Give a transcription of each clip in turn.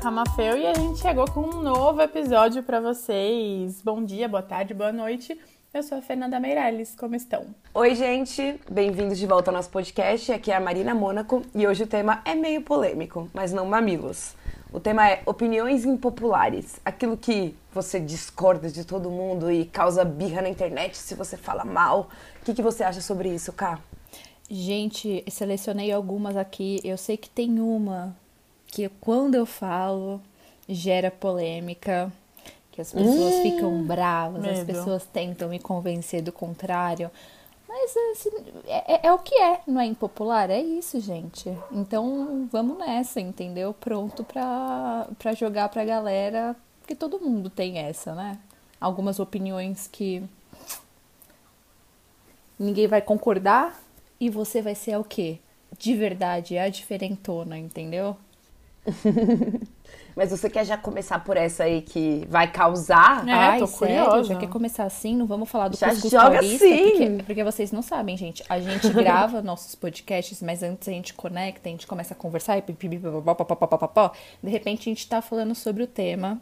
Camafeu e a gente chegou com um novo episódio para vocês. Bom dia, boa tarde, boa noite. Eu sou a Fernanda Meirelles, como estão? Oi, gente, bem-vindos de volta ao nosso podcast. Aqui é a Marina Mônaco e hoje o tema é meio polêmico, mas não mamilos. O tema é opiniões impopulares, aquilo que você discorda de todo mundo e causa birra na internet se você fala mal. O que, que você acha sobre isso, Ká? Gente, selecionei algumas aqui. Eu sei que tem uma que quando eu falo gera polêmica, que as pessoas hum, ficam bravas, medo. as pessoas tentam me convencer do contrário. Mas assim, é, é, o que é, não é impopular? É isso, gente. Então vamos nessa, entendeu? Pronto pra, pra jogar pra galera, porque todo mundo tem essa, né? Algumas opiniões que ninguém vai concordar e você vai ser o quê? De verdade, a diferentona, entendeu? Mas você quer já começar por essa aí que vai causar? É, Ai, tô sério? Curiosa. Já quer começar assim? Não vamos falar do já cuscuz joga paulista? Assim. Porque, porque vocês não sabem, gente. A gente grava nossos podcasts, mas antes a gente conecta, a gente começa a conversar e de repente a gente tá falando sobre o tema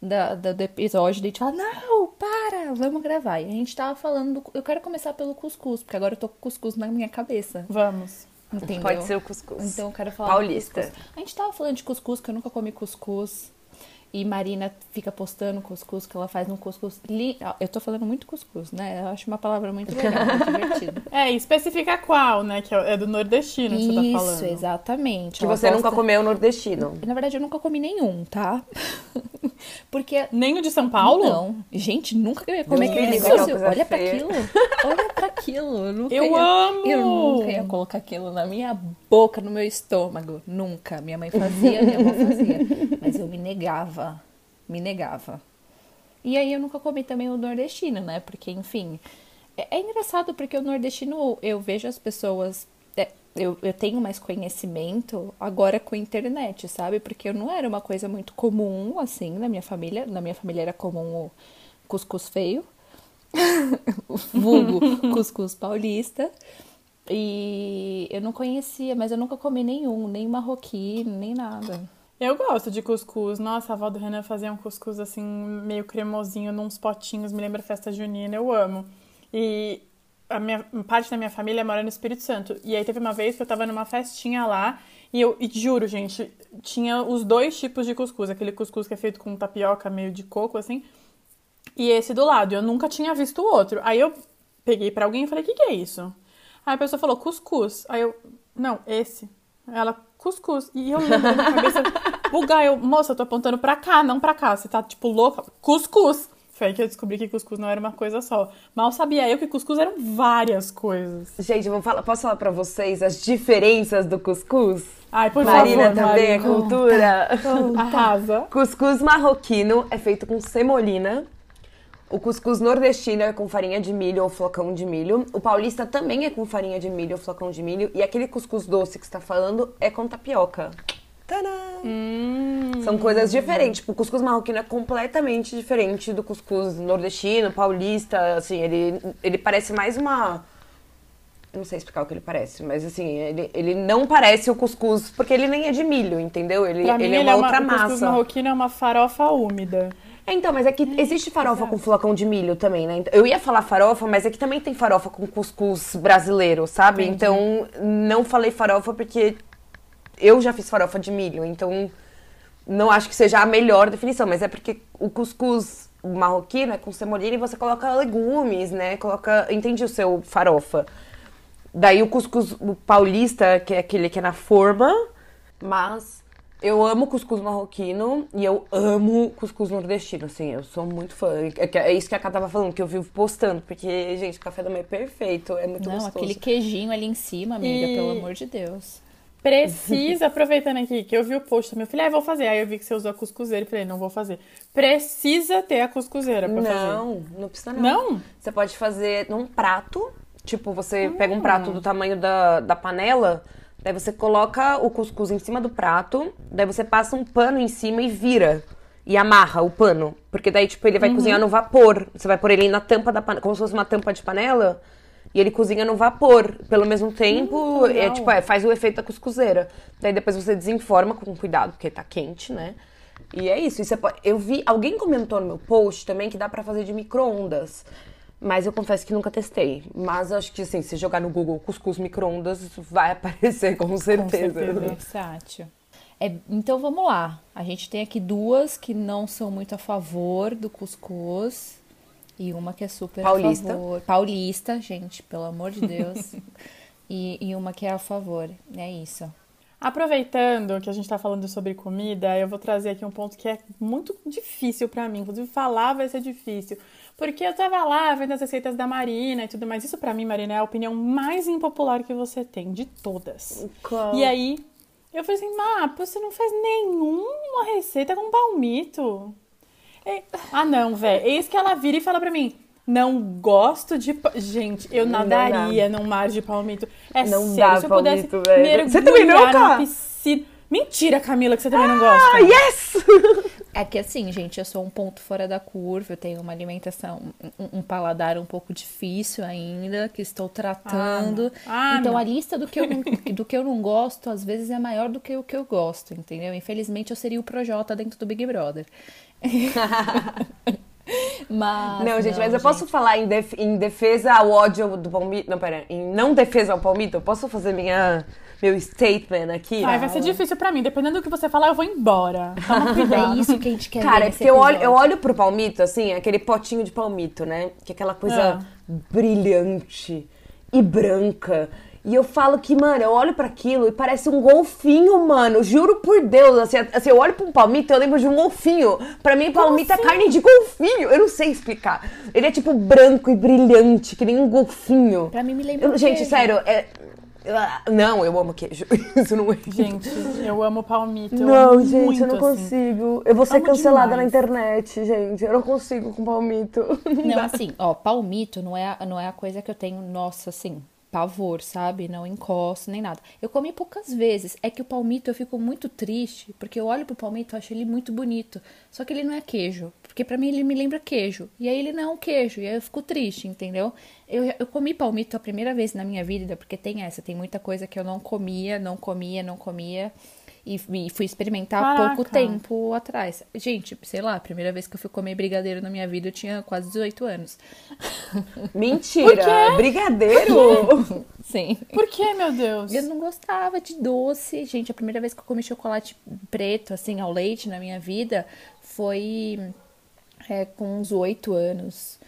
da, da, do episódio, daí a gente fala, não, para, vamos gravar. E a gente tava falando, do, eu quero começar pelo cuscuz, porque agora eu tô com cuscuz na minha cabeça. Vamos. Entendeu? Pode ser o cuscuz. Então eu quero falar Paulista. A gente tava falando de cuscuz, que eu nunca comi cuscuz. E Marina fica postando cuscuz que ela faz um cuscuz. Li... Eu tô falando muito cuscuz, né? Eu acho uma palavra muito legal, muito divertida. É, e especifica qual, né? Que é do nordestino que Isso, você tá falando. Isso, exatamente. Que ela você posta... nunca comeu nordestino. Na verdade, eu nunca comi nenhum, tá? Porque. Nem o de São Paulo? Não. Gente, nunca ia comer aquele negócio. Olha para aquilo. Olha para aquilo. Eu, nunca eu ia... amo! Eu nunca ia colocar aquilo na minha boca, no meu estômago. Nunca. Minha mãe fazia, minha avó fazia. Eu me negava. Me negava. E aí eu nunca comi também o nordestino, né? Porque, enfim. É, é engraçado porque o nordestino eu vejo as pessoas eu, eu tenho mais conhecimento agora com a internet, sabe? Porque eu não era uma coisa muito comum, assim, na minha família. Na minha família era comum o cuscuz feio, o vulgo cuscuz paulista. E eu não conhecia, mas eu nunca comi nenhum, nem marroquino, nem nada. Eu gosto de cuscuz. Nossa, a avó do Renan fazia um cuscuz assim, meio cremosinho, nos potinhos, me lembra festa junina, eu amo. E a minha parte da minha família mora no Espírito Santo. E aí teve uma vez que eu tava numa festinha lá e eu e juro, gente, tinha os dois tipos de cuscuz, aquele cuscuz que é feito com tapioca meio de coco assim, e esse do lado. Eu nunca tinha visto o outro. Aí eu peguei para alguém e falei: "Que que é isso?" Aí a pessoa falou: "Cuscuz". Aí eu: "Não, esse". Ela: "Cuscuz". E eu lembro na cabeça bugar, eu: "Moça, eu tô apontando para cá, não para cá. Você tá tipo louca? Cuscuz". Foi aí que eu descobri que cuscuz não era uma coisa só. Mal sabia eu que cuscuz eram várias coisas. Gente, vou falar, posso falar pra vocês as diferenças do cuscuz? Ai, por Marina favor, também é cultura. Arrasa. Cuscuz marroquino é feito com semolina. O cuscuz nordestino é com farinha de milho ou flocão de milho. O paulista também é com farinha de milho ou flocão de milho. E aquele cuscuz doce que você tá falando é com tapioca. Hum. São coisas diferentes. Tipo, o cuscuz marroquino é completamente diferente do cuscuz nordestino, paulista. Assim, ele, ele parece mais uma. Eu não sei explicar o que ele parece, mas assim, ele, ele não parece o cuscuz, porque ele nem é de milho, entendeu? Ele, pra ele mim, é uma ele é outra uma, massa. O cuscuz marroquino é uma farofa úmida. É, então, mas é que existe farofa com flocão de milho também, né? Eu ia falar farofa, mas é que também tem farofa com cuscuz brasileiro, sabe? Entendi. Então, não falei farofa porque eu já fiz farofa de milho, então não acho que seja a melhor definição, mas é porque o cuscuz marroquino é com semolina e você coloca legumes, né? Coloca, entendi o seu farofa. Daí o cuscuz o paulista, que é aquele que é na forma, mas eu amo cuscuz marroquino e eu amo cuscuz nordestino, assim, eu sou muito fã. É, é isso que a Cá tava falando, que eu vivo postando, porque, gente, o café da manhã é perfeito, é muito Não, gostoso. aquele queijinho ali em cima, amiga, E- pelo amor de Deus. Precisa, aproveitando aqui, que eu vi o post também. Eu falei, ah, eu vou fazer. Aí eu vi que você usou a cuscuzeira e falei, não vou fazer. Precisa ter a cuscuzeira pra fazer. Não, não precisa não. Não? Você pode fazer num prato, tipo, você pega um prato do tamanho da, da panela, daí você coloca o cuscuz em cima do prato, daí você passa um pano em cima e vira. E amarra o pano. Porque daí, tipo, ele vai cozinhar no vapor. Você vai pôr ele na tampa da panela, como se fosse uma tampa de panela. E ele cozinha no vapor, pelo mesmo tempo, Hum, é tipo, é, faz o efeito da cuscuzeira. Daí depois você desenforma com cuidado, porque tá quente, né? E é isso. Pode- Eu vi, alguém comentou no meu post também que dá pra fazer de micro-ondas. Mas eu confesso que nunca testei. Mas acho que assim, se jogar no Google cuscuz micro-ondas, vai aparecer com certeza. certeza. Versátil. É, então vamos lá. A gente tem aqui duas que não são muito a favor do cuscuz e uma que é super Paulista. a favor. Paulista, gente, pelo amor de Deus. e, e uma que é a favor. É isso. Aproveitando que a gente tá falando sobre comida, eu vou trazer aqui um ponto que é muito difícil pra mim. Inclusive, falar vai ser difícil. Porque eu tava lá vendo as receitas da Marina e tudo mais. Isso pra mim, Marina, é a opinião mais impopular que você tem, de todas. Qual? E aí, eu falei assim, Má, você não faz nenhuma receita com palmito. É- Ah, não, velho. Eis que ela vira e fala pra mim. Não gosto de. pa-" Gente, eu Não nadaria num mar de palmito. É Não sério, dá se eu pudesse palmito, velho. mergulhar Você também não, cara? piscina. Mentira, Camila, que você também não gosta. Ah, yes! É que assim, gente, eu sou um ponto fora da curva, eu tenho uma alimentação, um, um paladar um pouco difícil ainda, que estou tratando. Ah, não. então não. a lista do que, eu não, do que eu não gosto, às vezes, é maior do que o que eu gosto, entendeu? Infelizmente, eu seria o Projota dentro do Big Brother. mas. Não, gente, mas eu posso falar em, def- em defesa ao ódio do palmito. Não, pera, em não defesa ao palmito, eu posso fazer minha, meu statement aqui? Ai, vai ser difícil pra mim. Dependendo do que você falar, eu vou embora. Toma É cuidado. isso que a gente quer ver Cara, é nesse porque eu olho, eu olho pro palmito, assim, aquele potinho de palmito, né? Que é aquela coisa brilhante e branca. E eu falo que, mano, eu olho pra aquilo e parece um golfinho, mano. Juro por Deus. Assim, assim, eu olho pra um palmito e eu lembro de um golfinho. Pra mim, palmito é carne de golfinho. Eu não sei explicar. Ele é tipo branco e brilhante, que nem um golfinho. Pra mim, me lembra Eu- gente, sério, é. Ah, Não, eu amo queijo. Isso não é. Gente, eu amo palmito. eu Não, amo gente, muito, eu não assim. consigo. Eu vou ser Amo cancelada na demais. internet, gente. Eu não consigo com palmito. Não, assim, ó, palmito não é, não é a coisa que eu tenho, nossa, assim, pavor, sabe? Não encosto nem nada. Eu comi poucas vezes. É que o palmito eu fico muito triste, porque eu olho pro palmito e acho ele muito bonito. Só que ele não é queijo. Porque pra mim ele me lembra queijo. E aí ele não é um queijo. E aí eu fico triste, entendeu? Eu, eu comi palmito a primeira vez na minha vida, porque tem essa, tem muita coisa que eu não comia, não comia, não comia. E, e fui experimentar há pouco tempo atrás. Gente, sei lá, a primeira vez que eu fui comer brigadeiro na minha vida eu tinha quase 18 anos. Mentira! Brigadeiro? Sim. Por que, meu Deus? Eu não gostava de doce. Gente, a primeira vez que eu comi chocolate preto, assim, ao leite na minha vida foi é, com uns 8 anos.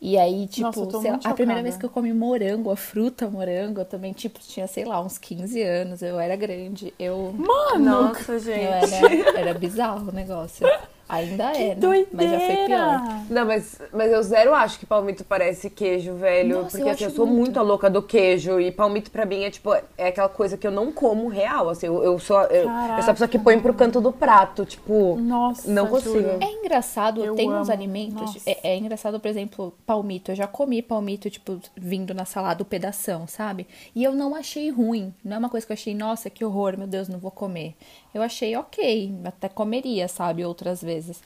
E aí, tipo, Nossa, eu sei lá, a primeira vez que eu comi morango, a fruta morango, eu também, tipo, tinha, sei lá, uns 15 anos. Eu era grande. Eu. Mano, Nossa, Eu gente. era, era bizarro o negócio. Ainda é, né? doideira. Mas já foi pior. Não, mas, mas eu zero acho que palmito parece queijo, velho. Nossa, porque eu assim, eu sou muito. muito a louca do queijo. E palmito pra mim é tipo, é aquela coisa que eu não como real. Assim, eu, eu sou. Eu, eu sou a Caraca. pessoa que põe pro canto do prato. Tipo, Nossa, não consigo. juro. É engraçado, Eu tem uns amo. alimentos. Nossa. É, é engraçado, por exemplo, palmito. Eu já comi palmito, tipo, vindo na salada, o pedação, sabe? E eu não achei ruim. Não é uma coisa que eu achei, nossa, que horror, meu Deus, não vou comer. Eu achei ok, até comeria, sabe, outras vezes.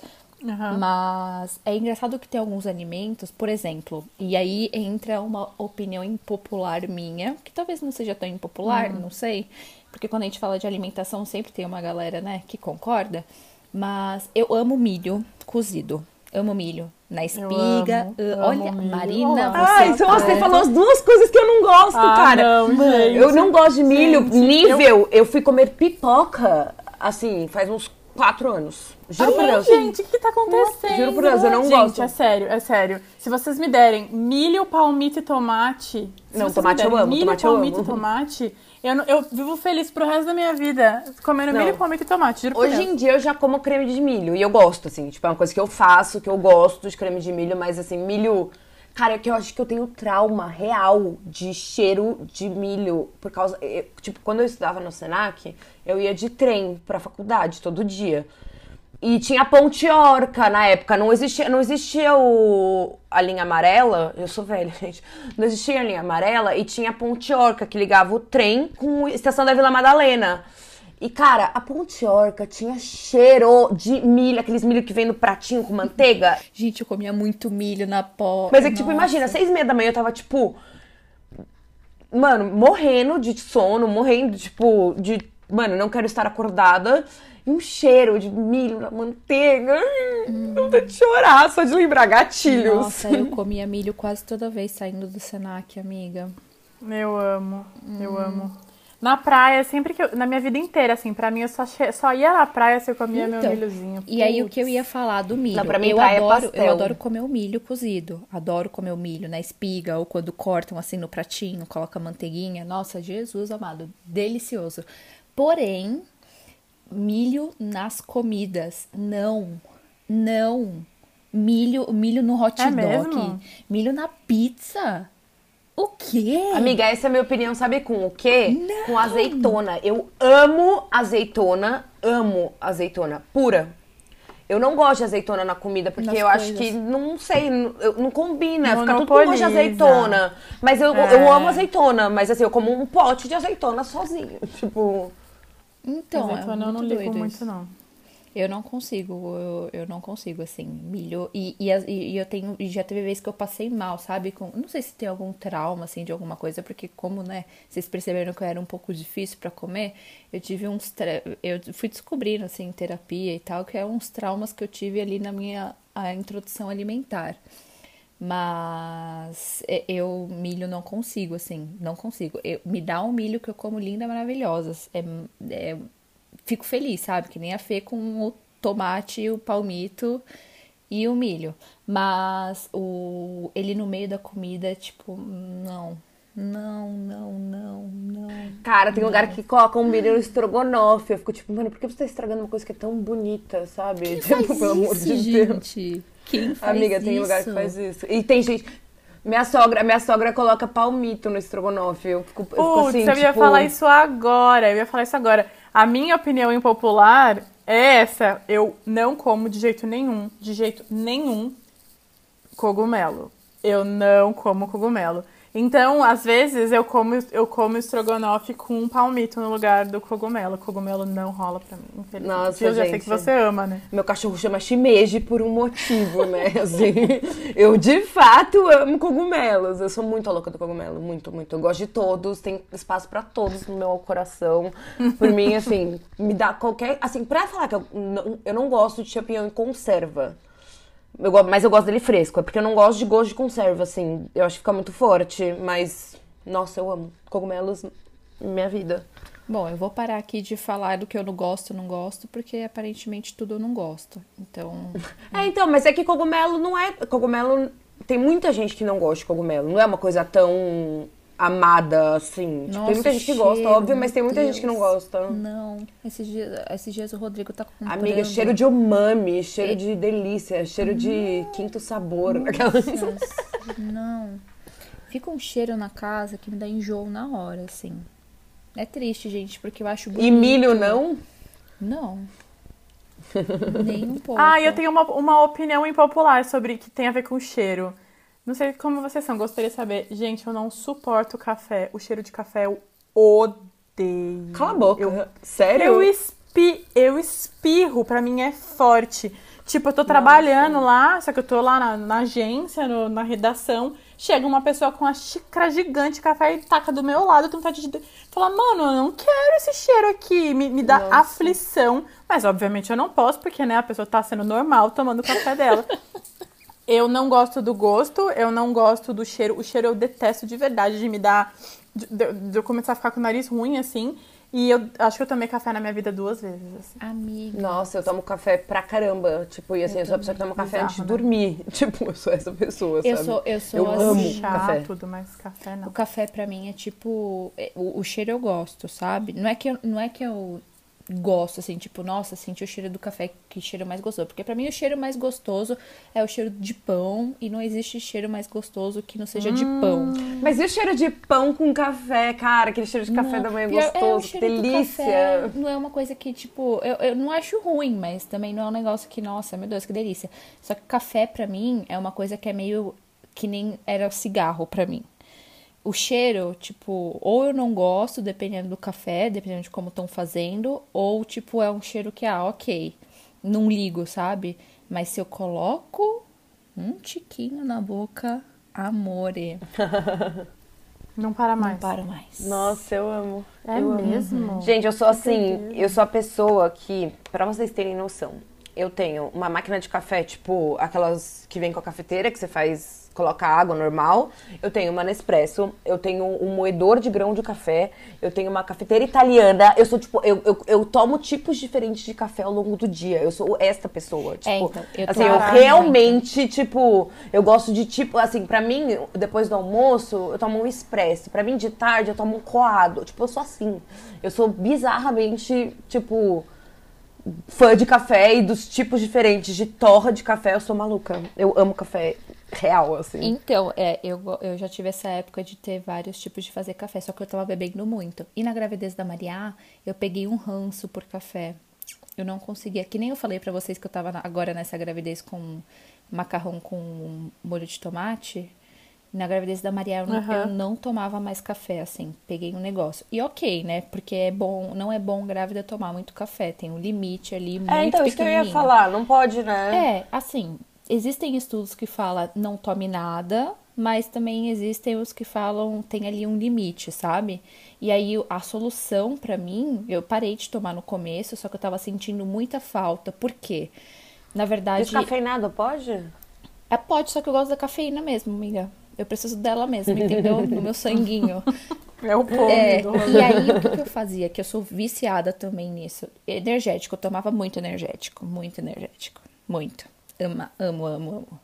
Aham. Mas é engraçado que tem alguns alimentos, por exemplo, e aí entra uma opinião impopular minha, que talvez não seja tão impopular, Hum. não sei, porque quando a gente fala de alimentação sempre tem uma galera, né, que concorda, mas eu amo milho cozido. Amo milho na espiga. amo, Uh, amo Olha, milho. Marina, você Ai, então você tá- falou as duas coisas que eu não gosto, Ah, cara. não, Mano, gente. eu não gosto de milho. Gente, nível, eu... fui comer pipoca, assim, faz uns quatro anos. Juro por Ai, Deus. gente, o que tá acontecendo? Juro por Deus, eu não gente, gosto. é sério, é sério. Se vocês me derem milho, palmito e tomate... Não, tomate eu amo, Milho, tomate palmito e tomate, eu, não- eu vivo feliz pro resto da minha vida comendo Não. milho, palmito e tomate, juro por Hoje Deus. em dia eu já como creme de milho. E eu gosto, assim. Tipo, é uma coisa que eu faço, que eu gosto de creme de milho. Mas, assim, milho... Cara, é que eu acho que eu tenho trauma real de cheiro de milho. Por causa... eu- tipo, quando eu estudava no Senac, eu ia de trem pra faculdade todo dia. E tinha ponte Orca na época. Não existia, não existia o, a linha amarela. Eu sou velha, gente. Não existia a linha amarela e tinha a ponte Orca que ligava o trem com a estação da Vila Madalena. E, cara, a ponte Orca tinha cheiro de milho, aqueles milho que vem no pratinho com manteiga. Gente, eu comia muito milho na pó. Mas é que, tipo, imagina, seis e meia da manhã eu tava, tipo, mano, morrendo de sono, morrendo, tipo, de. Mano, não quero estar acordada. E um cheiro de milho na manteiga. Hum. Não de chorar, só de lembrar gatilhos. Nossa, eu comia milho quase toda vez saindo do Senac, amiga. Eu amo, eu amo. Na praia, sempre que eu, Na minha vida inteira, assim, pra mim eu só, che... só ia na praia se eu comia então, meu milhozinho. E aí o que eu ia falar do milho? Não, pra mim, eu praia é adoro, é eu adoro comer o milho cozido. Adoro comer o milho na espiga ou quando cortam assim no pratinho, coloca manteiguinha. Nossa, Jesus amado, delicioso. Porém, milho nas comidas. Não. Não. Milho, milho no hot é dog. Mesmo? Milho na pizza. O quê? Amiga, essa é a minha opinião, sabe com o quê? Não. Com azeitona. Eu amo azeitona, amo azeitona pura. Eu não gosto de azeitona na comida, porque Nas eu coisas. acho que, não sei, não, não combina. Fica tudo com gosto de azeitona. Mas eu, é. eu amo azeitona, mas assim, eu como um pote de azeitona sozinho. Tipo. Então, azeitona é eu não ligo muito, não. Eu não consigo, eu, eu não consigo, assim, milho. E, e, e eu tenho. E já teve vezes que eu passei mal, sabe? Com, não sei se tem algum trauma, assim, de alguma coisa, porque, como, né, vocês perceberam que eu era um pouco difícil para comer, eu tive uns. Eu fui descobrindo, assim, em terapia e tal, que é uns traumas que eu tive ali na minha a introdução alimentar. Mas eu, milho, não consigo, assim, não consigo. Eu, me dá um milho que eu como linda, maravilhosa. É, é fico feliz, sabe? Que nem a Fê com o tomate, o palmito e o milho. Mas o ele no meio da comida, tipo, não. Não, não, não, não. Cara, tem não. lugar que coloca um milho no estrogonofe. Eu fico tipo, mano, por que você tá estragando uma coisa que é tão bonita, sabe? Quem tipo, faz pelo amor de gente? Deus. Quem faz Amiga, isso? tem lugar que faz isso. E tem gente. Minha sogra, minha sogra coloca palmito no estrogonofe. Eu fico, eu fico assim, eu ia tipo... falar isso agora. Eu ia falar isso agora. A minha opinião impopular é essa. Eu não como de jeito nenhum, de jeito nenhum, cogumelo. Eu não como cogumelo. Então, às vezes, eu como, eu como estrogonofe com um palmito no lugar do cogumelo. O cogumelo não rola pra mim, infelizmente. Nossa, eu já sei que você ama, né? Meu cachorro chama shimeji por um motivo, né? Assim, eu, de fato, amo cogumelos. Eu sou muito louca do cogumelo, muito, muito. Eu gosto de todos, tem espaço pra todos no meu coração. Por mim, assim, me dá qualquer... Assim, pra falar que eu não, eu não gosto de champignon em conserva... Eu, mas eu gosto dele fresco. É porque eu não gosto de gosto de conserva, assim. Eu acho que fica muito forte. Mas, nossa, eu amo. Cogumelos, minha vida. Bom, eu vou parar aqui de falar do que eu não gosto, não gosto, porque aparentemente tudo eu não gosto. Então. é, então, mas é que cogumelo não é. Cogumelo. Tem muita gente que não gosta de cogumelo. Não é uma coisa tão amada, assim. Nossa, tipo, tem muita gente que gosta, óbvio, mas tem muita Deus. gente que não gosta. Não. Esses dias, esses dias o Rodrigo tá com Amiga, cheiro de umami, cheiro de delícia, cheiro de quinto sabor. não. Fica um cheiro na casa que me dá enjoo na hora, assim. É triste, gente, porque eu acho bonito. E milho não? Não. Nem um pouco. Ah, eu tenho uma, uma opinião impopular sobre que tem a ver com cheiro. Não sei como vocês são, gostaria de saber. Gente, eu não suporto café. O cheiro de café eu odeio. Cala a boca. Eu, Sério? Eu, espi, eu espirro, pra mim é forte. Tipo, eu tô Nossa. trabalhando lá, só que eu tô lá na, na agência, no, na redação. Chega uma pessoa com uma xícara gigante de café e taca do meu lado. Eu tenho vontade de falar, mano, eu não quero esse cheiro aqui. Me, me dá Nossa. aflição. Mas, obviamente, eu não posso, porque, né, a pessoa tá sendo normal tomando o café dela. Eu não gosto do gosto, eu não gosto do cheiro. O cheiro eu detesto de verdade, de me dar. De, de eu começar a ficar com o nariz ruim, assim. E eu acho que eu tomei café na minha vida duas vezes. Assim. Amiga. Nossa, eu tomo café pra caramba. Tipo, e assim, eu, eu sou a pessoa que toma café Bizarro, antes de né? dormir. Tipo, eu sou essa pessoa, eu sabe? Sou, eu sou eu assim, amo chá, café. tudo, mas café não. O café pra mim é tipo. É, o, o cheiro eu gosto, sabe? Não é que eu, não é que eu gosto, assim, tipo, nossa, senti o cheiro do café, que cheiro mais gostoso. Porque para mim o cheiro mais gostoso é o cheiro de pão e não existe cheiro mais gostoso que não seja hum. de pão. Mas e o cheiro de pão com café, cara? Aquele cheiro de café não, da manhã gostoso, é, que delícia. Não é uma coisa que, tipo, eu, eu não acho ruim, mas também não é um negócio que, nossa, meu Deus, que delícia. Só que café para mim é uma coisa que é meio que nem era cigarro para mim o cheiro, tipo, ou eu não gosto, dependendo do café, dependendo de como estão fazendo, ou, tipo, é um cheiro que, ah, ok, não ligo, sabe? Mas se eu coloco um tiquinho na boca, amore. Não para mais. Não para mais. Nossa, eu amo. É eu amo. mesmo? Gente, eu sou assim, eu sou a pessoa que, pra vocês terem noção, eu tenho uma máquina de café, tipo, aquelas que vem com a cafeteira, que você faz, coloca água normal. Eu tenho uma Nespresso, eu tenho um moedor de grão de café, eu tenho uma cafeteira italiana. Eu sou, tipo, eu, eu, eu tomo tipos diferentes de café ao longo do dia. Eu sou esta pessoa. Tipo, então, eu assim, eu realmente, tipo, eu gosto de tipo, assim, pra mim, depois do almoço, eu tomo um expresso. Pra mim, de tarde, eu tomo um coado. Tipo, eu sou assim. Eu sou bizarramente, tipo, fã de café e dos tipos diferentes de torra de café. Eu sou maluca. Eu amo café real, assim. Então, é, eu, eu já tive essa época de ter vários tipos de fazer café, só que eu tava bebendo muito. E na gravidez da Maria, eu peguei um ranço por café. Eu não conseguia, que nem eu falei pra vocês que eu tava agora nessa gravidez com macarrão com molho de tomate. Na gravidez da Maria, eu, não- Aham. eu não tomava mais café, assim. Peguei um negócio. E ok, né? Porque é bom, não é bom grávida tomar muito café. Tem um limite ali muito É, então, isso que eu ia falar. Não pode, né? É, assim, existem estudos que falam não tome nada, mas também existem os que falam tem ali um limite, sabe? E aí a solução pra mim, eu parei de tomar no começo, só que eu tava sentindo muita falta. Por quê? Na verdade, Descafeinado pode? é pode, só que eu gosto da cafeína mesmo, amiga. Eu preciso dela mesmo, entendeu? No meu sanguinho. É o povo É, e aí o que, que eu fazia? Que eu sou viciada também nisso. Energético, eu tomava muito energético, muito energético, muito. Ama, amo, amo, amo.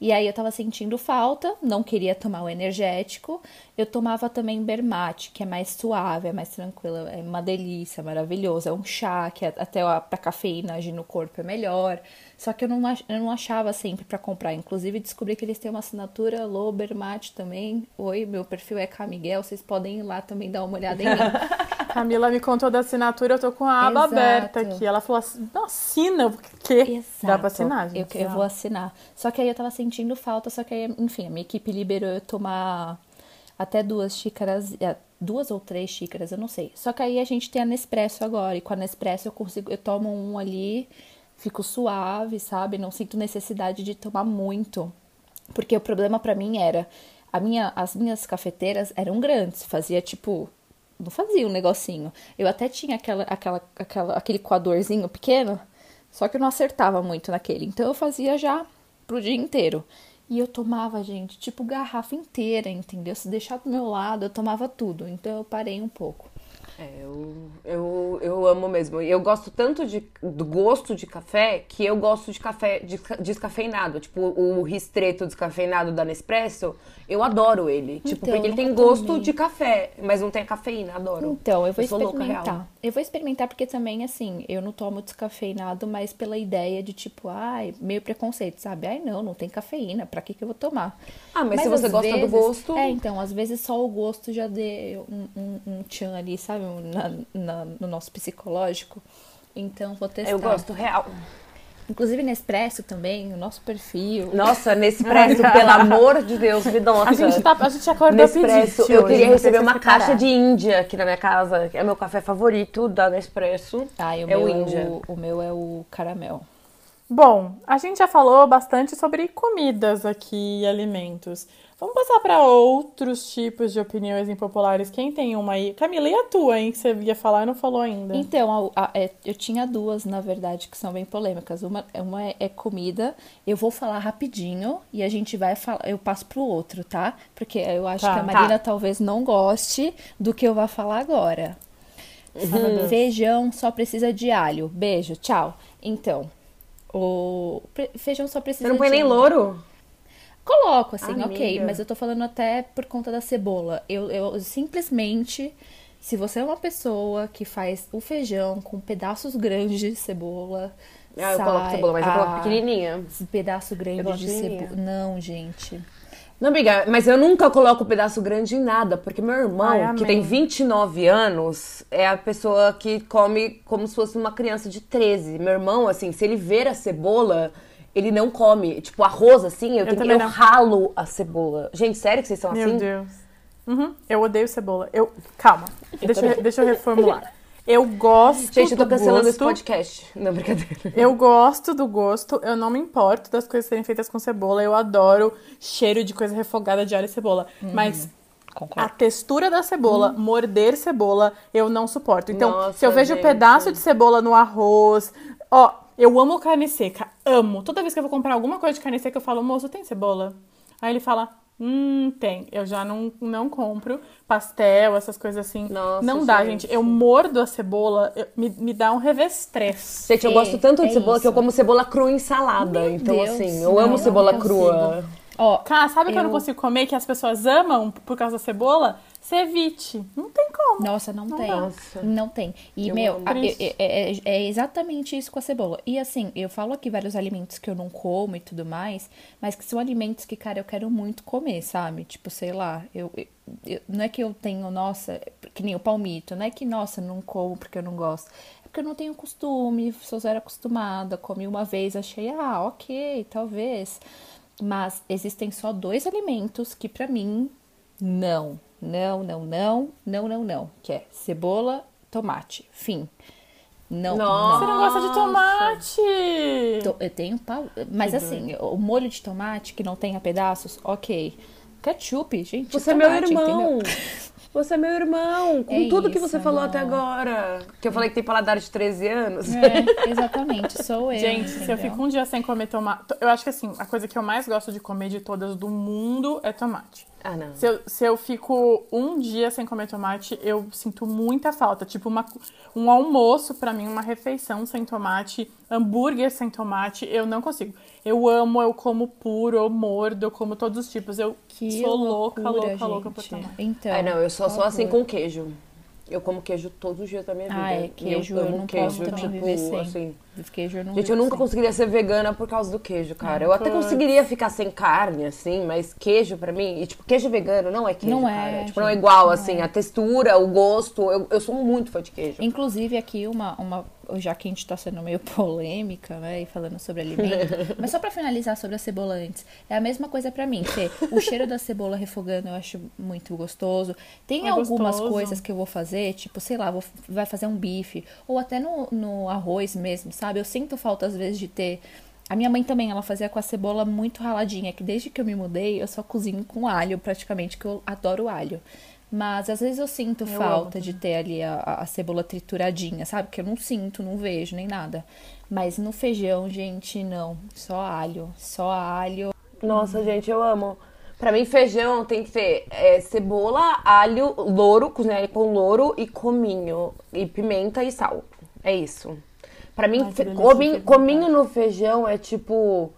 E aí eu tava sentindo falta, não queria tomar o energético. Eu tomava também Bermate, que é mais suave, é mais tranquilo, é uma delícia, maravilhoso. É um chá que até a- pra cafeína agir no corpo é melhor. Só que eu não, eu não achava sempre pra comprar. Inclusive descobri que eles têm uma assinatura Low Bermate também. Oi, meu perfil é Camiguel, vocês podem ir lá também dar uma olhada em mim. Camila me contou da assinatura, eu tô com a aba Exato. aberta aqui. Ela falou assim, não, assina, o quê? Exato. Dá pra assinar, gente. Eu, eu vou assinar. Só que aí eu tava sentindo falta, só que aí, enfim, a minha equipe liberou eu tomar até duas xícaras, é, duas ou três xícaras, eu não sei. Só que aí a gente tem a Nespresso agora, e com a Nespresso eu consigo, eu tomo um ali, fico suave, sabe? Não sinto necessidade de tomar muito. Porque o problema pra mim era, a minha, as minhas cafeteiras eram grandes, fazia tipo, não fazia um negocinho. Eu até tinha aquela, aquela, aquela, aquele coadorzinho pequeno, só que eu não acertava muito naquele. Então eu fazia já pro dia inteiro. E eu tomava, gente, tipo garrafa inteira, entendeu? Se deixar do meu lado, eu tomava tudo. Então eu parei um pouco. É, eu, eu, eu amo mesmo. E eu gosto tanto de, do gosto de café que eu gosto de café desca- descafeinado. Tipo, o ristreto descafeinado da Nespresso, eu adoro ele. Tipo, Então, porque ele tem gosto tomei. de café, mas não tem a cafeína, adoro. Então, eu vou louca, experimentar. real. eu vou experimentar porque também, assim, eu não tomo descafeinado, mas pela ideia de, tipo, ai, meio preconceito, sabe? Ai, não, não tem cafeína, pra que que eu vou tomar? Ah, mas se você gosta do vezes- gosto- É, então, às vezes só o gosto já deu um, um, um tchan ali, sabe? Na, na- no nosso psicológico. Então, vou testar. Eu gosto real. Inclusive, Nespresso também, o nosso perfil. Nossa, Nespresso, pelo amor de Deus, me nossa. A gente, tá, a gente acordou Nespresso, eu hoje, queria receber uma vocês caixa de Índia aqui na minha casa. É meu café favorito da Nespresso. Ai, o é meu o é Índia. o, o meu é o caramel. Bom, a gente já falou bastante sobre comidas aqui e alimentos. Vamos passar para outros tipos de opiniões impopulares. Quem tem uma aí? Camila, e a tua, hein? Que você ia falar e não falou ainda. Então, a- a- é, eu tinha duas, na verdade, que são bem polêmicas. Uma, uma é, é comida. Eu vou falar rapidinho e a gente vai falar. Eu passo pro outro, tá? Porque eu acho Tá, que a tá. Marina talvez não goste do que eu vou falar agora. Feijão só precisa de alho. Beijo, tchau. Então, o feijão só precisa Você não põe de nem alho. louro? Coloco, assim, ok, Amiga. mas eu tô falando até por conta da cebola. Eu, eu simplesmente, se você é uma pessoa que faz o feijão com pedaços grandes de cebola. Ah, eu coloco cebola, mas eu a- coloco pequenininha. esse Pedaço grande de cebola. Não, gente. Não, amiga, mas eu nunca coloco pedaço grande em nada, porque meu irmão, Ai, que tem 29 anos, é a pessoa que come como se fosse uma criança de 13. Meu irmão, assim, se ele ver a cebola, ele não come. Tipo, arroz, assim, eu, tenho que, também eu ralo a cebola. Gente, sério que vocês são Meu assim? Deus. Uhum, eu odeio cebola. Eu, calma, deixa, eu, deixa eu reformular. Eu gosto Gente, eu tô do cancelando esse gosto, podcast. Não, brincadeira. Eu gosto do gosto, eu não me importo das coisas serem feitas com cebola. Eu adoro cheiro de coisa refogada de alho e cebola. Uhum. Mas A concordo. textura da cebola, morder cebola, eu não suporto. Então, Nossa, se eu vejo gente. pedaço de cebola no arroz. Ó, eu amo carne seca. Amo. Toda vez que eu vou comprar alguma coisa de carne seca, eu falo, moço, tem cebola? Aí ele fala, hum, tem. Eu já não, não compro. Pastel, essas coisas assim. Nossa, não dá, gente. gente. Eu mordo a cebola, eu- me, me dá um revestresse. Gente, eu É, gosto tanto de é cebola que eu isso. como cebola crua em salada. Meu então, Deus, assim, eu não, amo eu cebola não crua. Ó, Cara, sabe que eu não Eu- consigo comer, que as pessoas amam por causa da cebola? Ceviche. Não tem como. Nossa, não, tem. Nossa. Não tem. E, Eu meu, a- é, é- é- é exatamente isso com a cebola. E assim, eu falo aqui vários alimentos que eu não como e tudo mais, mas que são alimentos que, cara, eu quero muito comer, sabe? Tipo, sei lá, eu, eu- eu- não é que eu tenho, nossa, que nem o palmito, não é que, nossa, não como porque eu não gosto. É porque eu não tenho costume, sou zero acostumada, comi uma vez, achei, ah, ok, talvez. Mas existem só dois alimentos que pra mim não, não, não, não, não, não, não, que é cebola, tomate, fim. Não, Nossa. Você não gosta de tomate? To- Eu tenho pau. Mas assim, o molho de tomate que não tenha pedaços, ok. Ketchup, gente. Você é meu tomate, irmão. entendeu? Você é meu irmão. Com É tudo que isso, você falou não. até agora. Que eu falei que tem paladar de 13 anos. É, exatamente, sou eu. Gente, se eu entendeu? fico um dia sem comer tomate. Eu acho que assim, a coisa que eu mais gosto de comer de todas do mundo é tomate. Ah, não. Se eu, se eu fico um dia sem comer tomate, eu sinto muita falta. Tipo, uma, um almoço, pra mim, uma refeição sem tomate, hambúrguer sem tomate, eu não consigo. Eu amo, eu como puro, eu mordo, eu como todos os tipos. Eu Que sou louca, loucura, louca, louca por gente. tomate. Então. Ah, não, eu só sou por assim com queijo. Eu como queijo todos os dias da minha vida. Ah, é, queijo, eu amo não queijo, posso também tipo, viver sem. assim. Queijo eu não Gente, eu nunca sem. conseguiria ser vegana por causa do queijo, cara. Eu até conseguiria ficar sem carne, assim, mas queijo pra mim, e tipo, queijo vegano não é queijo, Não é, cara. Tipo, não é gente, igual, não assim, é. a textura, o gosto. Eu, eu sou muito fã de queijo. Inclusive, aqui uma, uma. Já que a gente tá sendo meio polêmica, né? E falando sobre alimento. mas só pra finalizar sobre a cebola antes. É a mesma coisa pra mim. O cheiro da cebola refogando eu acho muito gostoso. Tem É algumas gostoso. coisas que eu vou fazer, tipo, sei lá, vou, vai fazer um bife. Ou até no, no arroz mesmo, sabe? Eu sinto falta, às vezes, de ter. A minha mãe também, ela fazia com a cebola muito raladinha, que desde que eu me mudei, eu só cozinho com alho, praticamente, que eu adoro alho. Mas às vezes eu sinto Eu falta amo de ter ali a, a cebola trituradinha, sabe? Que eu não sinto, não vejo nem nada. Mas no feijão, gente, não. Só alho. Só alho. Nossa, gente, eu amo. Pra mim, feijão tem que ter é, cebola, alho, louro, cozinhar ele com louro e cominho. E pimenta e sal. É isso. Pra mim, Ai, cominho, cominho no feijão é tipo.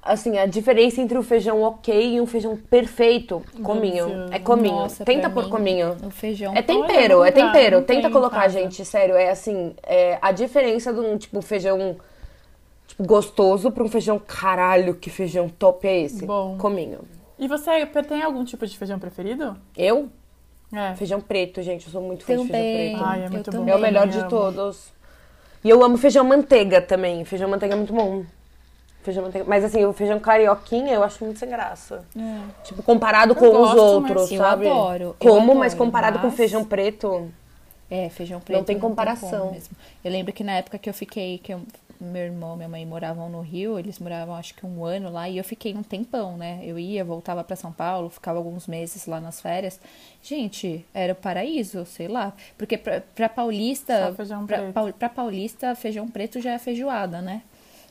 Assim, a diferença entre o feijão ok e um feijão perfeito. Cominho. É cominho. Nossa, Tenta mim, cominho. O feijão. É tempero, é tempero. Tenta colocar, gente, sério. É assim, é, a diferença de um tipo feijão tipo, gostoso pra um feijão caralho, que feijão top é esse? Bom. Cominho. E você tem algum tipo de feijão preferido? Eu? É. Feijão preto, gente. Eu sou muito fã de feijão preto. Ai, é eu muito bom. também. É o melhor Eu de todos. E eu amo feijão manteiga também. Feijão manteiga é muito bom. Feijão manteiga. Mas assim, o feijão carioquinha eu acho muito sem graça. Tipo, comparado com os gosto, outros, mas eu sabe? adoro, eu Como, adoro, mas comparado com mas- feijão preto. É, feijão preto. Não tem comparação. como mesmo. Eu lembro que na época que eu fiquei, que eu- meu irmão e minha mãe moravam no Rio, eles moravam acho que um ano lá, e eu fiquei um tempão, né? Eu ia, voltava pra São Paulo, ficava alguns meses lá nas férias. Gente, era o paraíso, sei lá. Porque pra, pra paulista, Só feijão pra, preto. pau- pra paulista, feijão preto já é feijoada, né?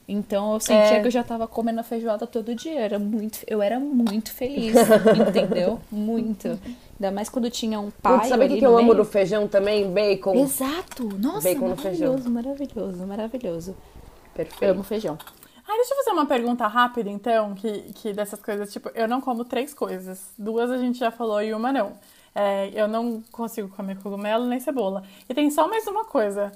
Então eu sentia É. que eu já tava comendo a feijoada todo dia. Era muito, eu era muito feliz, entendeu? Muito. Ainda mais quando tinha um pai. Putz, sabe o que, que eu amo do feijão também? Bacon. Exato! Nossa, Bacon no feijão. maravilhoso, maravilhoso, Eu Perfeito. amo feijão. Ah, deixa eu fazer uma pergunta rápida, então, que, que dessas coisas, tipo, eu não como três coisas. Duas a gente já falou e uma não. É, eu não consigo comer cogumelo nem cebola. E tem só mais uma coisa.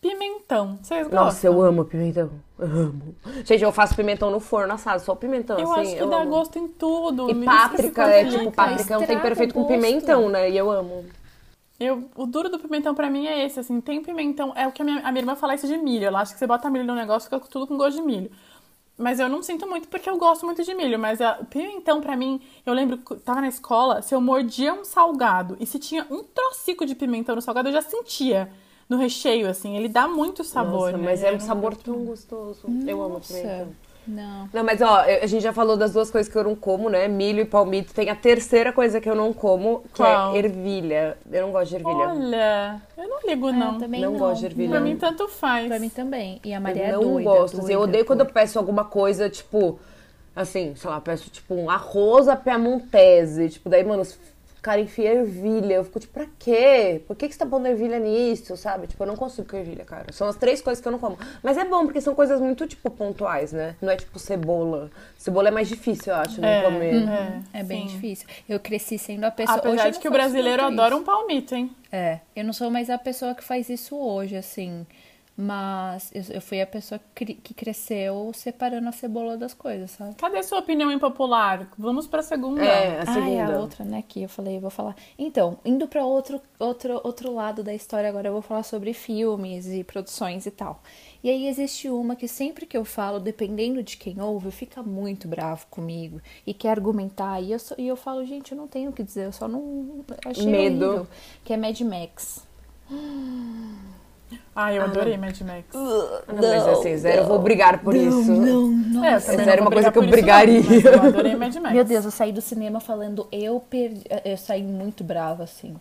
Pimentão. Vocês gostam? Nossa, eu amo pimentão. Amo. Gente, eu faço pimentão no forno assado, só pimentão, Eu assim. acho que eu dá amo. gosto em tudo. E páprica, é tipo, páprica é um tempero feito com pimentão, né? E eu amo. Eu, o duro do pimentão pra mim é esse, assim, tem pimentão, é o que a minha, a minha irmã fala isso de milho, ela acha que você bota milho no negócio fica tudo com gosto de milho. Mas eu não sinto muito porque eu gosto muito de milho, mas a- o pimentão pra mim, eu lembro que tava na escola, se eu mordia um salgado e se tinha um trocico de pimentão no salgado, eu já sentia no recheio, assim, ele dá muito sabor, Nossa, né? mas é um não sabor tão gostoso. Eu amo Nossa. pimentão. Não. Não, mas ó, a gente já falou das duas coisas que eu não como, né? Milho e palmito. Tem a terceira coisa que eu não como, que Qual? é ervilha. Eu não gosto de ervilha. Olha, eu não ligo, Ah, não. eu também Não não. gosto de ervilha. Pra mim, tanto faz. Pra mim também. E a Maria eu é não doida. gosto. assim, eu doida odeio quando eu peço alguma coisa, tipo, assim, sei lá, peço tipo um arroz à piamontese. Tipo, daí, mano, os cara enfia ervilha. Eu fico tipo, pra quê? Por que, que você tá pondo ervilha nisso, sabe? Tipo, eu não consigo com ervilha, cara. São as três coisas que eu não como. Mas é bom, porque são coisas muito, tipo, pontuais, né? Não é tipo cebola. Cebola é mais difícil, eu acho, não É, comer. é, É bem sim. difícil. Eu cresci sendo a pessoa. hoje Apesar eu de não que o brasileiro muito adora isso. um palmito, hein? É, eu não sou mais a pessoa que faz isso hoje, assim. Mas eu, eu fui a pessoa que, cre- que cresceu separando a cebola das coisas, sabe? Cadê sua opinião impopular? Vamos pra segunda. É, a Ah, é segunda. a outra, né? Que eu falei, eu vou falar. Então, indo pra outro, outro, outro lado da história, agora eu vou falar sobre filmes e produções e tal. E aí existe uma que sempre que eu falo, dependendo de quem ouve, fica muito bravo comigo e quer argumentar. E eu, só- e eu falo, gente, eu não tenho o que dizer, eu só não. Achei Medo. horrível. Que é Mad Max. Ah, eu adorei Mad Max. Não, mas assim, zero, eu vou brigar por isso. não. É, eu também Essa não era uma coisa que eu isso, brigaria. não, eu adorei Mad Max. Meu Deus, eu saí do cinema falando, eu perdi. Eu saí muito brava, assim.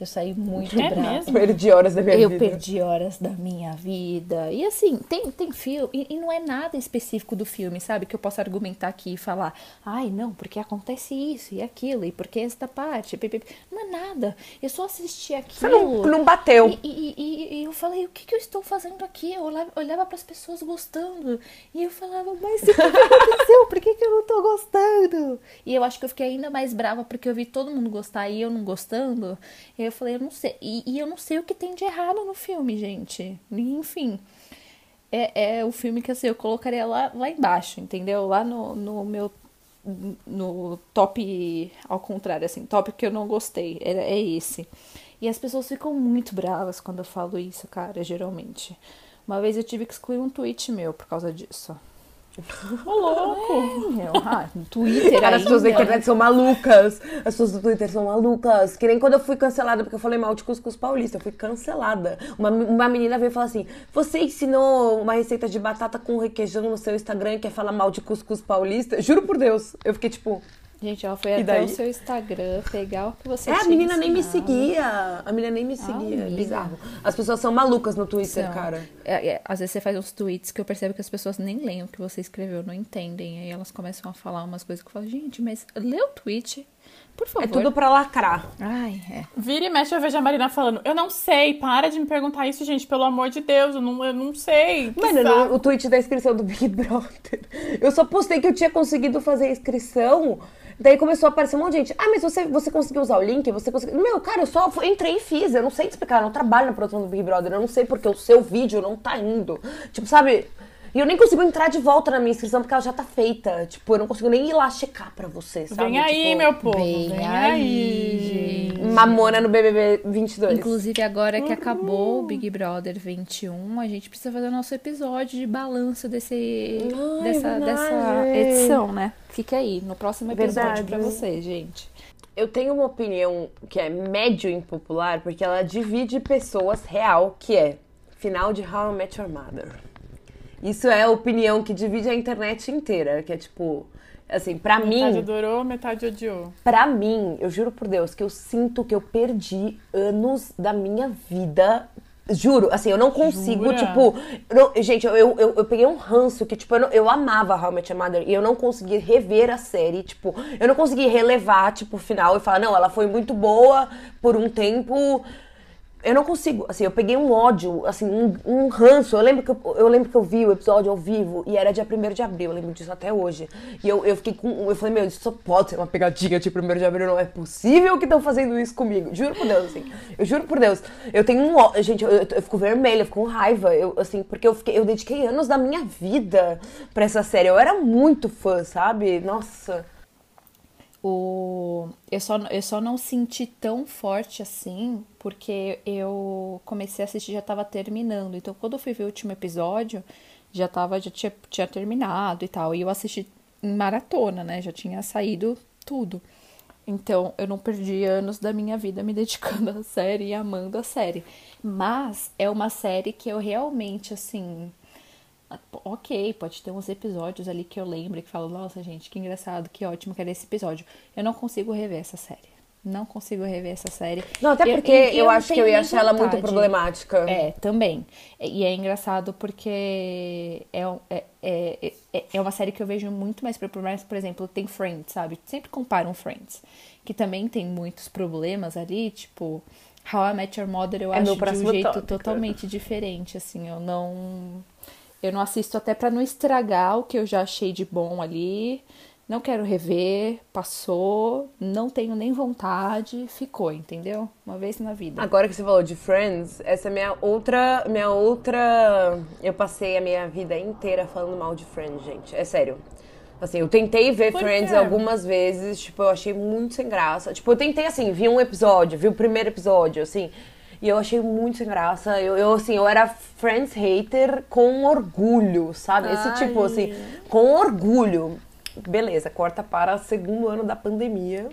Eu saí muito É brava. mesmo? Perdi horas da minha Eu vida. perdi horas da minha vida. E assim, tem, tem filme, e, e não é nada específico do filme, sabe? Que eu possa argumentar aqui e falar, ai, não, porque acontece isso e aquilo, e porque esta parte. pi, pi, pi." Não é nada. Eu só assisti Você aquilo. não, não bateu. E, e- e- e eu falei, o que, que eu estou fazendo aqui? Eu olhava, olhava para as pessoas gostando. E eu falava, mas o que, aconteceu? Por que, que eu não tô gostando? E eu acho que eu fiquei ainda mais brava porque eu vi todo mundo gostar e eu não gostando. E eu falei, eu não sei. E, e eu não sei o que tem de errado no filme, gente. Enfim. É, é o filme que assim, eu colocaria lá, lá embaixo, entendeu? Lá no, no meu. No top ao contrário, assim, top que eu não gostei. Era, é esse. E as pessoas ficam muito bravas quando eu falo isso, cara, geralmente. Uma vez eu tive que excluir um tweet meu por causa disso. Ô, louco! Meu, ah, no Twitter Cara, as pessoas da internet são malucas. As pessoas do Twitter são malucas. Que nem quando eu fui cancelada porque eu falei mal de cuscuz paulista. Eu fui cancelada. Uma, uma menina veio falar assim: Você ensinou uma receita de batata com requeijão no seu Instagram e quer falar mal de cuscuz paulista? Juro por Deus. Eu fiquei tipo. Gente, ela foi E até daí? o seu Instagram pegar o que você É, a menina nem me ensinado. seguia. A menina nem me seguia. amiga. Bizarro. As pessoas são malucas no Twitter, São. cara. É, é, às vezes você faz uns tweets que eu percebo que as pessoas nem leem o que você escreveu, não entendem. Aí elas começam a falar umas coisas que eu falo, gente, mas lê o tweet, por favor. É tudo pra lacrar. Ai, é. Vira e mexe, eu vejo a Marina falando, eu não sei, para de me perguntar isso, gente, pelo amor de Deus, eu não, eu não sei. Mano, saco." no, o tweet da inscrição do Big Brother. Eu só postei que eu tinha conseguido fazer a inscrição. Daí começou a aparecer um monte de gente. Ah, mas você, você conseguiu usar o link? Você conseguiu. Meu, cara, eu só entrei e fiz. Eu não sei explicar. Eu não trabalho na produção do Big Brother. Eu não sei porque o seu vídeo não tá indo. Tipo, sabe? E eu nem consigo entrar de volta na minha inscrição porque ela já tá feita. Tipo, eu não consigo nem ir lá checar pra você, sabe? Vem aí, Tipo, meu povo, Vem vem, aí, aí. gente. Mamona no BBB 22. Inclusive, agora que acabou o Big Brother 21, a gente precisa fazer o nosso episódio de balanço desse, Ai, dessa, verdade. dessa edição, né? Fica aí, no próximo episódio Verdade. pra vocês, gente. Eu tenho uma opinião que é médio impopular, porque ela divide pessoas real, que é final de How I Met Your Mother. Isso é a opinião que divide a internet inteira, que é tipo, assim, pra Metade mim, adorou, metade odiou. pra mim, eu juro por Deus que eu sinto que eu perdi anos da minha vida. Juro, assim, eu não consigo, Jura? tipo. não- gente, eu, eu, eu, eu peguei um ranço que, tipo, eu, não- eu amava How I Met Your Mother e eu não consegui rever a série, tipo, eu não consegui relevar, tipo, o final e falar, não, ela foi muito boa por um tempo. Eu não consigo, assim, eu peguei um ódio, assim, um, um ranço. Eu lembro, que eu, eu lembro que eu vi o episódio ao vivo e era dia 1 de abril, eu lembro disso até hoje. E eu, eu fiquei com. Eu falei, meu, isso só pode ser uma pegadinha de 1 de abril, não é possível que estão fazendo isso comigo. Juro por Deus, assim. Eu juro por Deus. Eu tenho um ódio, gente, eu, eu, fico vermelha, eu fico com raiva, eu, assim, porque eu, fiquei, eu dediquei anos da minha vida pra essa série. Eu era muito fã, sabe? Nossa. O... Eu, só, eu só não senti tão forte assim, porque eu comecei a assistir já tava terminando. Então, quando eu fui ver o último episódio, já tava, já tinha, tinha terminado e tal. E eu assisti em maratona, né? Já tinha saído tudo. Então, eu não perdi anos da minha vida me dedicando à série e amando a série. Mas é uma série que eu realmente, assim, Ok, pode ter uns episódios ali que eu lembro que falo, nossa, gente, que engraçado, que ótimo que era esse episódio. Eu não consigo rever essa série. Não consigo rever essa série. Não, até porque eu, eu, eu acho que eu ia achar ela muito problemática. É, também. E é engraçado porque é, é, é, é, é uma série que eu vejo muito mais problemática. Por exemplo, tem Friends, sabe? Sempre comparam Friends. Que também tem muitos problemas ali, tipo... How I Met Your Mother eu é acho de um jeito tópico. totalmente diferente, assim. Eu não... Eu não assisto até para não estragar o que eu já achei de bom ali. Não quero rever, passou, não tenho nem vontade, ficou, entendeu? Uma vez na vida. Agora que você falou de Friends, essa é minha outra, minha outra, eu passei a minha vida inteira falando mal de Friends, gente. É sério. Assim, eu tentei ver Por Friends quê? algumas vezes, tipo, eu achei muito sem graça. Tipo, eu tentei assim, vi um episódio, vi o primeiro episódio, assim, e eu achei muito sem graça. Eu, eu assim, eu era Friends hater com orgulho, sabe? Esse Ai. tipo, assim, com orgulho beleza, corta para o segundo ano da pandemia.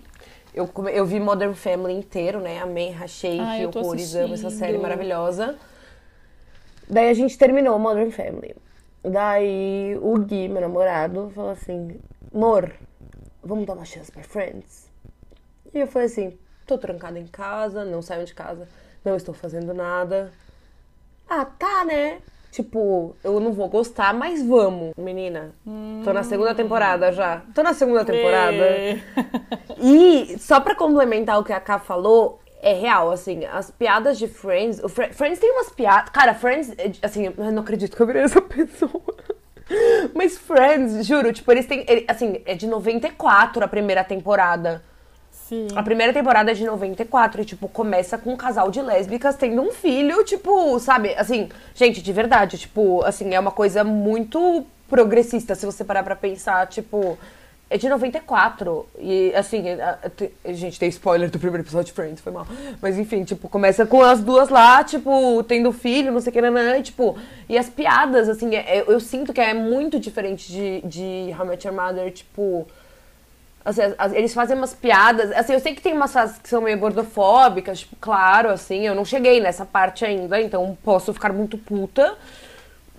Eu, eu vi Modern Family inteiro, né? Amei, rachei, Ai, horrores, amo essa série maravilhosa. Daí a gente terminou Modern Family. Daí o Gui, meu namorado, falou assim: Amor, vamos dar uma chance pra Friends? E eu falei assim: tô trancada em casa, não saio de casa, não estou fazendo nada. Ah, tá, né? Tipo, eu não vou gostar, mas vamos. Menina, tô na segunda temporada já. Tô na segunda temporada. E só pra complementar o que a Ká falou, é real, assim, as piadas de Friends. O Friends tem umas piadas. Cara, Friends, é assim, eu não acredito que eu virei essa pessoa. Mas Friends, juro, tipo, eles têm. Assim, é de 94 a primeira temporada. Sim. A primeira temporada é de 94 e, tipo, começa com um casal de lésbicas tendo um filho, tipo, sabe? Assim, gente, de verdade, tipo, assim, é uma coisa muito progressista, se você parar pra pensar, tipo. É de 94. E, assim, a, a, gente, tem spoiler do primeiro episódio de Friends, foi mal. Mas, enfim, tipo, começa com as duas lá, tipo, tendo filho, não sei o que, nanã, e, tipo... E as piadas, assim, é, eu, eu sinto que é muito diferente de, de How I Met Your Mother, tipo... Assim, eles fazem umas piadas. Assim, eu sei que tem umas frases que são meio gordofóbicas, tipo, claro, assim, eu não cheguei nessa parte ainda, então posso ficar muito puta.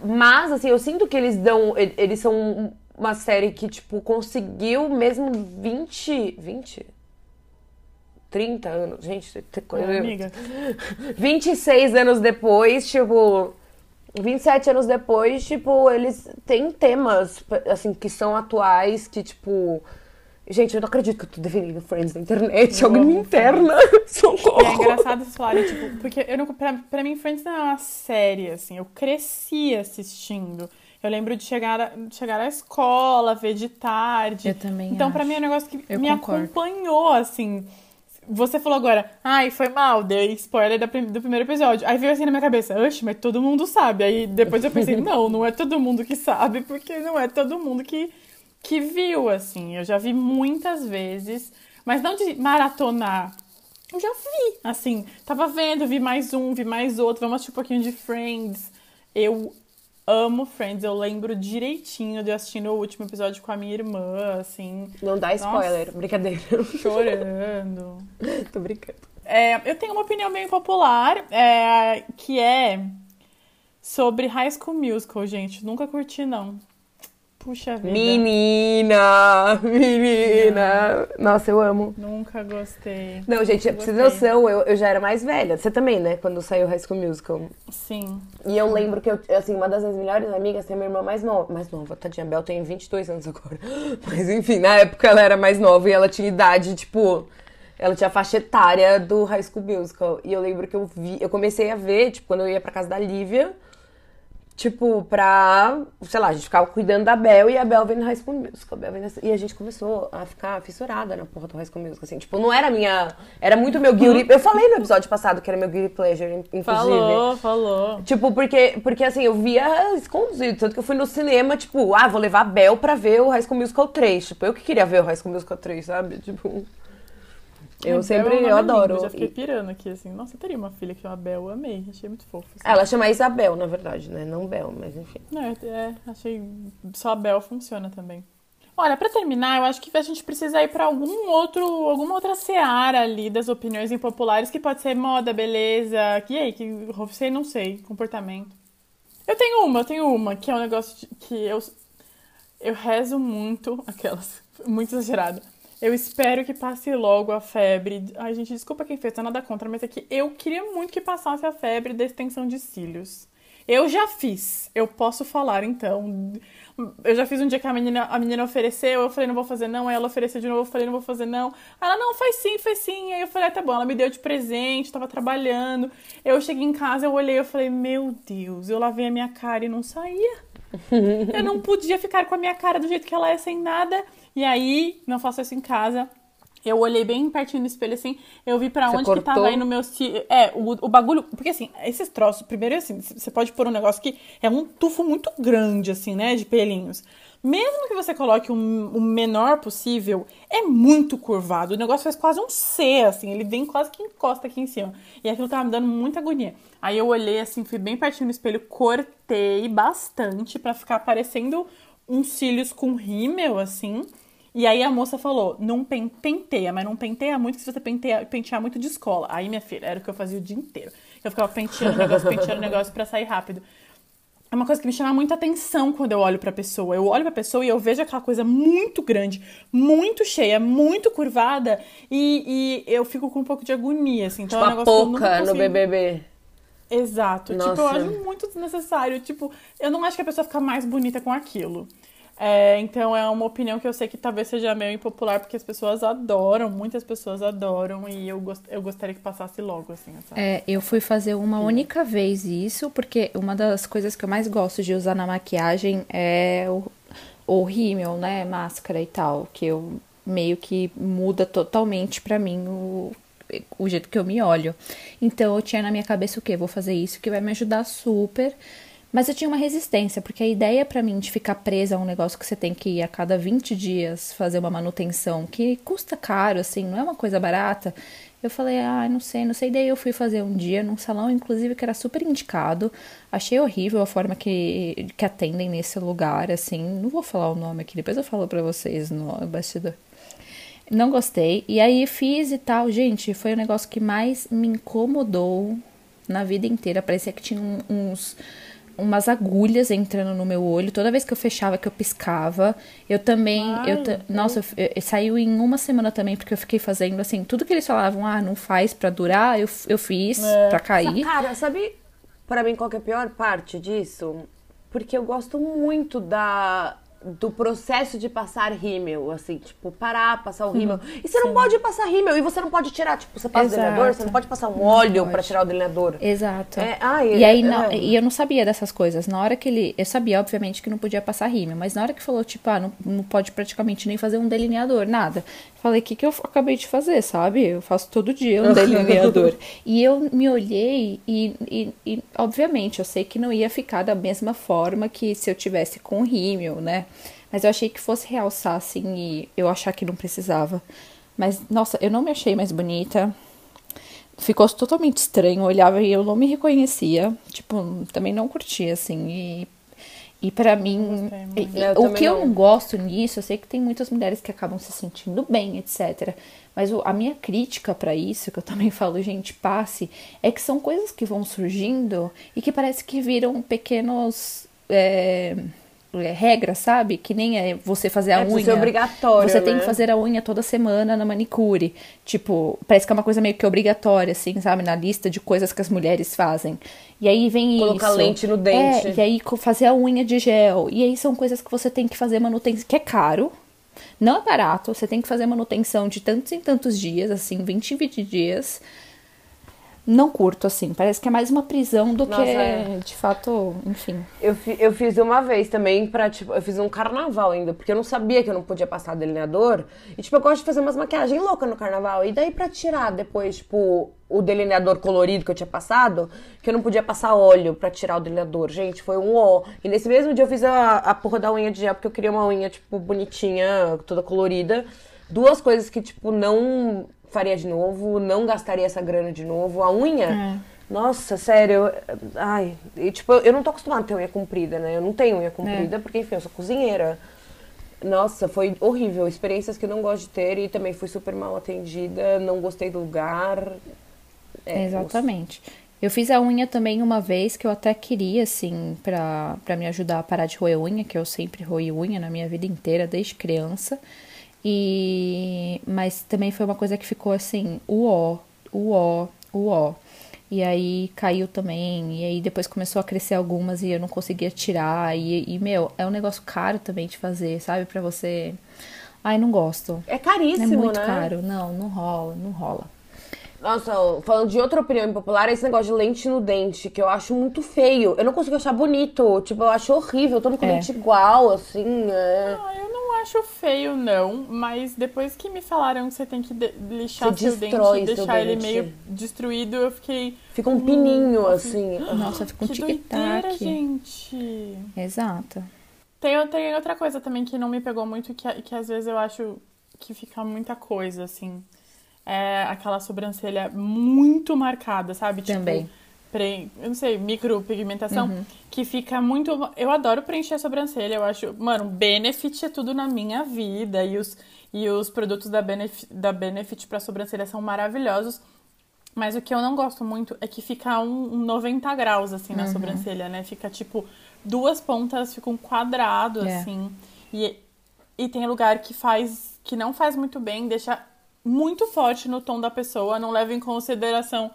Mas, assim, eu sinto que eles dão. Eles são uma série que, tipo, conseguiu mesmo 20. 20? 30 anos. Gente, é, amiga. 26 anos depois, tipo. 27 anos depois, tipo, eles têm temas, assim, que são atuais, que, tipo Gente, eu não acredito que eu tô defendendo Friends na internet. Eu Alguém me interna. Socorro. É engraçado vocês falarem, tipo, porque eu não, pra, pra mim, Friends não é uma série, assim. Eu cresci assistindo. Eu lembro de chegar, de chegar à escola, ver de tarde. Eu também. Então, acho. pra mim, é um negócio que eu me concordo. acompanhou, assim. Você falou agora, ai, foi mal, dei spoiler do primeiro episódio. Aí veio assim na minha cabeça, oxe, mas todo mundo sabe. Aí depois eu pensei, não, não é todo mundo que sabe, porque não é todo mundo que que viu, assim. Eu já vi muitas vezes, mas não de maratonar. Eu já vi, assim. Tava vendo, vi mais um, vi mais outro. Vamos assistir um pouquinho de Friends. Eu amo Friends. Eu lembro direitinho de assistindo o último episódio com a minha irmã, assim. Não dá spoiler, Nossa, brincadeira. Chorando. Tô brincando. É, eu tenho uma opinião bem popular, é, que é sobre High School Musical, gente. Nunca curti, não. Puxa vida. Menina! Menina! Não. Nossa, eu amo. Nunca gostei. Não, gente, pra você ter noção, eu, eu já era mais velha. Você também, né? Quando saiu High School Musical. Sim. E eu lembro que, eu, assim, uma das minhas melhores amigas tem minha irmã mais nova. Mais nova, tadinha. Bel tem 22 anos agora. Mas enfim, na época ela era mais nova e ela tinha idade, tipo. Ela tinha a faixa etária do High School Musical. E eu lembro que eu vi. Eu comecei a ver, tipo, quando eu ia pra casa da Lívia. Tipo, pra. Sei lá, a gente ficava cuidando da Bel e a Bel vendo High School Musical. Bel e a gente começou a ficar fissurada na porra do High School Musical, assim. Tipo, não era minha. Era muito meu guilty. Eu falei no episódio passado que era meu guilty pleasure, inclusive. Falou, falou. Tipo, porque, porque assim, eu via escondido. Tanto que eu fui no cinema, tipo, ah, vou levar a Bel pra ver o High School Musical 3. Tipo, eu que queria ver o High School Musical 3, sabe? Tipo. Eu sempre, eu adoro. Eu já fiquei pirando aqui, assim. Nossa, eu teria uma filha que é uma Bel, eu amei. Achei muito fofo. Assim. Ela chama Isabel, na verdade, né? Não Bel, mas enfim. Não, é, é, achei... Só a Bel funciona também. Olha, para terminar, eu acho que a gente precisa ir para algum outro, alguma outra seara ali das opiniões impopulares, que pode ser moda, beleza, que aí, que sei, não sei, comportamento. Eu tenho uma, eu tenho uma, que é um negócio que eu, eu rezo muito, aquelas, muito exagerado. Eu espero que passe logo a febre. Ai, gente, desculpa quem fez, tá nada contra, mas é que eu queria muito que passasse a febre da extensão de cílios. Eu já fiz, eu posso falar então. Eu já fiz um dia que a menina, a menina ofereceu, eu falei, não vou fazer não. Aí ela ofereceu de novo, eu falei, não vou fazer não. Ela, não, faz sim, faz sim. Aí eu falei, ah, tá bom. Ela me deu de presente, tava trabalhando. Eu cheguei em casa, eu olhei, eu falei, meu Deus, eu lavei a minha cara e não saía. Eu não podia ficar com a minha cara do jeito que ela é, sem nada. E aí, não faço isso em casa. Eu olhei bem pertinho no espelho, assim, eu vi pra Você onde cortou? que tava aí no meu... É, o, o bagulho... Porque, assim, esses troços, primeiro, assim, você pode pôr um negócio que é um tufo muito grande, assim, né, de pelinhos. Mesmo que você coloque um- o menor possível, é muito curvado. O negócio faz quase um C, assim, ele vem quase que encosta aqui em cima. E aquilo tava me dando muita agonia. Aí eu olhei, assim, fui bem pertinho no espelho, cortei bastante pra ficar parecendo uns cílios com rímel, assim. E aí a moça falou, não pen- penteia, mas não penteia muito, que se você penteia, pentear muito de escola. Aí, minha filha, era o que eu fazia o dia inteiro. Eu ficava penteando o negócio, penteando o negócio pra sair rápido. É uma coisa que me chama muita atenção quando eu olho pra pessoa. Eu olho pra pessoa e eu vejo aquela coisa muito grande, muito cheia, muito curvada, e, e eu fico com um pouco de agonia, assim. Então Tipo é um a Poca no BBB. Exato. Tipo, eu Nossa. acho muito desnecessário. Tipo, eu não acho que a pessoa fica mais bonita com aquilo. É, então é uma opinião que eu sei que talvez seja meio impopular, porque as pessoas adoram, muitas pessoas adoram, e eu, gost, eu gostaria que passasse logo, assim, essa. É, eu fui fazer uma única vez isso, porque uma das coisas que eu mais gosto de usar na maquiagem é o, o rímel, né? Máscara e tal, que eu meio que muda totalmente pra mim o, o jeito que eu me olho. Então eu tinha na minha cabeça o quê? Vou fazer isso que vai me ajudar super. Mas eu tinha uma resistência, porque a ideia pra mim de ficar presa a um negócio que você tem que ir a cada 20 dias fazer uma manutenção, que custa caro, assim, não é uma coisa barata. Eu falei, ah, não sei, não sei. Daí eu fui fazer um dia num salão, inclusive, que era super indicado. Achei horrível a forma que, que atendem nesse lugar, assim. Não vou falar o nome aqui, depois eu falo pra vocês no bastidor. Não gostei. E aí fiz e tal. Gente, foi o negócio que mais me incomodou na vida inteira. Parecia que tinha uns umas agulhas entrando no meu olho. Toda vez que eu fechava, que eu piscava. Eu também. Ai, eu ta- nossa, eu, eu- saiu em uma semana também, porque eu fiquei fazendo assim. Tudo que eles falavam, ah, não faz pra durar, eu, eu fiz É. pra cair. Cara, sabe pra mim qual que é a pior parte disso? Porque eu gosto muito da do processo de passar rímel, assim, tipo, parar, passar o rímel. E você não pode passar rímel, e você não pode tirar, tipo, você passa o Exato. delineador, você não pode passar um óleo pra tirar o delineador. Exato. É, ai, e aí, é, é. e eu não sabia dessas coisas. Na hora que ele. Eu sabia, obviamente, que não podia passar rímel, mas na hora que falou, tipo, ah, não, não pode praticamente nem fazer um delineador, nada. Falei, o que, que eu acabei de fazer, sabe? Eu faço todo dia um delineador. e eu me olhei e, e, e, obviamente, eu sei que não ia ficar da mesma forma que se eu tivesse com rímel, né? Mas eu achei que fosse realçar, assim, e eu achar que não precisava. Mas, nossa, eu não me achei mais bonita. Ficou totalmente estranho, eu olhava e eu não me reconhecia. Tipo, também não curtia, assim. E, e para mim, Eu o que eu não. não gosto nisso, eu sei que tem muitas mulheres que acabam se sentindo bem, etc. Mas o- a minha crítica pra isso, que eu também falo, gente, passe, é que são coisas que vão surgindo e que parece que viram pequenos. é, é, regras, sabe? Que nem é você fazer a É, unha. ser obrigatório, Você tem né? que fazer a unha toda semana na manicure. Tipo, parece que é uma coisa meio que obrigatória, assim, sabe? Na lista de coisas que as mulheres fazem. E aí vem Colocar isso. lente no dente. É, e aí fazer a unha de gel. E aí são coisas que você tem que fazer manutenção, que é caro. Não é barato, você tem que fazer manutenção de tantos em tantos dias, assim, 20 em 20 dias. Não curto, assim. Parece que é mais uma prisão do Nossa, que, é. de fato, enfim. Eu, fi- eu fiz uma vez também pra, tipo, eu fiz um carnaval ainda, porque eu não sabia que eu não podia passar delineador. E, tipo, eu gosto de fazer umas maquiagens loucas no carnaval. E daí pra tirar depois, tipo, o delineador colorido que eu tinha passado, que eu não podia passar óleo pra tirar o delineador. Gente, foi um ó. E nesse mesmo dia eu fiz a, a porra da unha de gel, porque eu queria uma unha, tipo, bonitinha, toda colorida. Duas coisas que, tipo, não faria de novo, não gastaria essa grana de novo. A unha. Nossa, sério, eu- ai, e, tipo, eu não tô acostumada a ter unha comprida, né? Eu não tenho unha comprida, porque, enfim, eu sou cozinheira. Nossa, foi horrível. Experiências que eu não gosto de ter e também fui super mal atendida, não gostei do lugar. É, Exatamente. Eu fiz a unha também uma vez que eu até queria, assim, pra, pra me ajudar a parar de roer unha, que eu sempre roí unha na minha vida inteira, desde criança. E mas também foi uma coisa que ficou assim, uó, uó, uó. E aí caiu também, e aí depois começou a crescer algumas e eu não conseguia tirar. E, e meu, é um negócio caro também de fazer, sabe? Pra você. Ai, não gosto. É caríssimo, é muito né? caro. Não, não rola, não rola. Nossa, falando de outra opinião impopular, é esse negócio de lente no dente, que eu acho muito feio. Eu não consigo achar bonito. Tipo, eu acho horrível. Todo mundo com É. dente igual, assim. É... Ah, eu não acho feio, não, mas depois que me falaram que você tem que de- lixar Você seu dente e deixar ele dente. meio destruído, eu fiquei. Fica um pininho, assim. Nossa, fica um tic-tac. gente. Exato. Tem, tem outra coisa também que não me pegou muito, que, que às vezes eu acho que fica muita coisa, assim. É aquela sobrancelha muito marcada, sabe? Tipo, Também. pre- eu não sei, micropigmentação, Uhum. que fica muito. Eu adoro preencher a sobrancelha, eu acho. Mano, Benefit é tudo na minha vida. E os, e os produtos da Benefit, da Benefit pra sobrancelha são maravilhosos. Mas o que eu não gosto muito é que fica um, um 90 graus, assim, Uhum. na sobrancelha, né? Fica, tipo, duas pontas ficam um quadrado, É. assim. E, e tem lugar que faz, que não faz muito bem, deixa muito forte no tom da pessoa, não leva em consideração,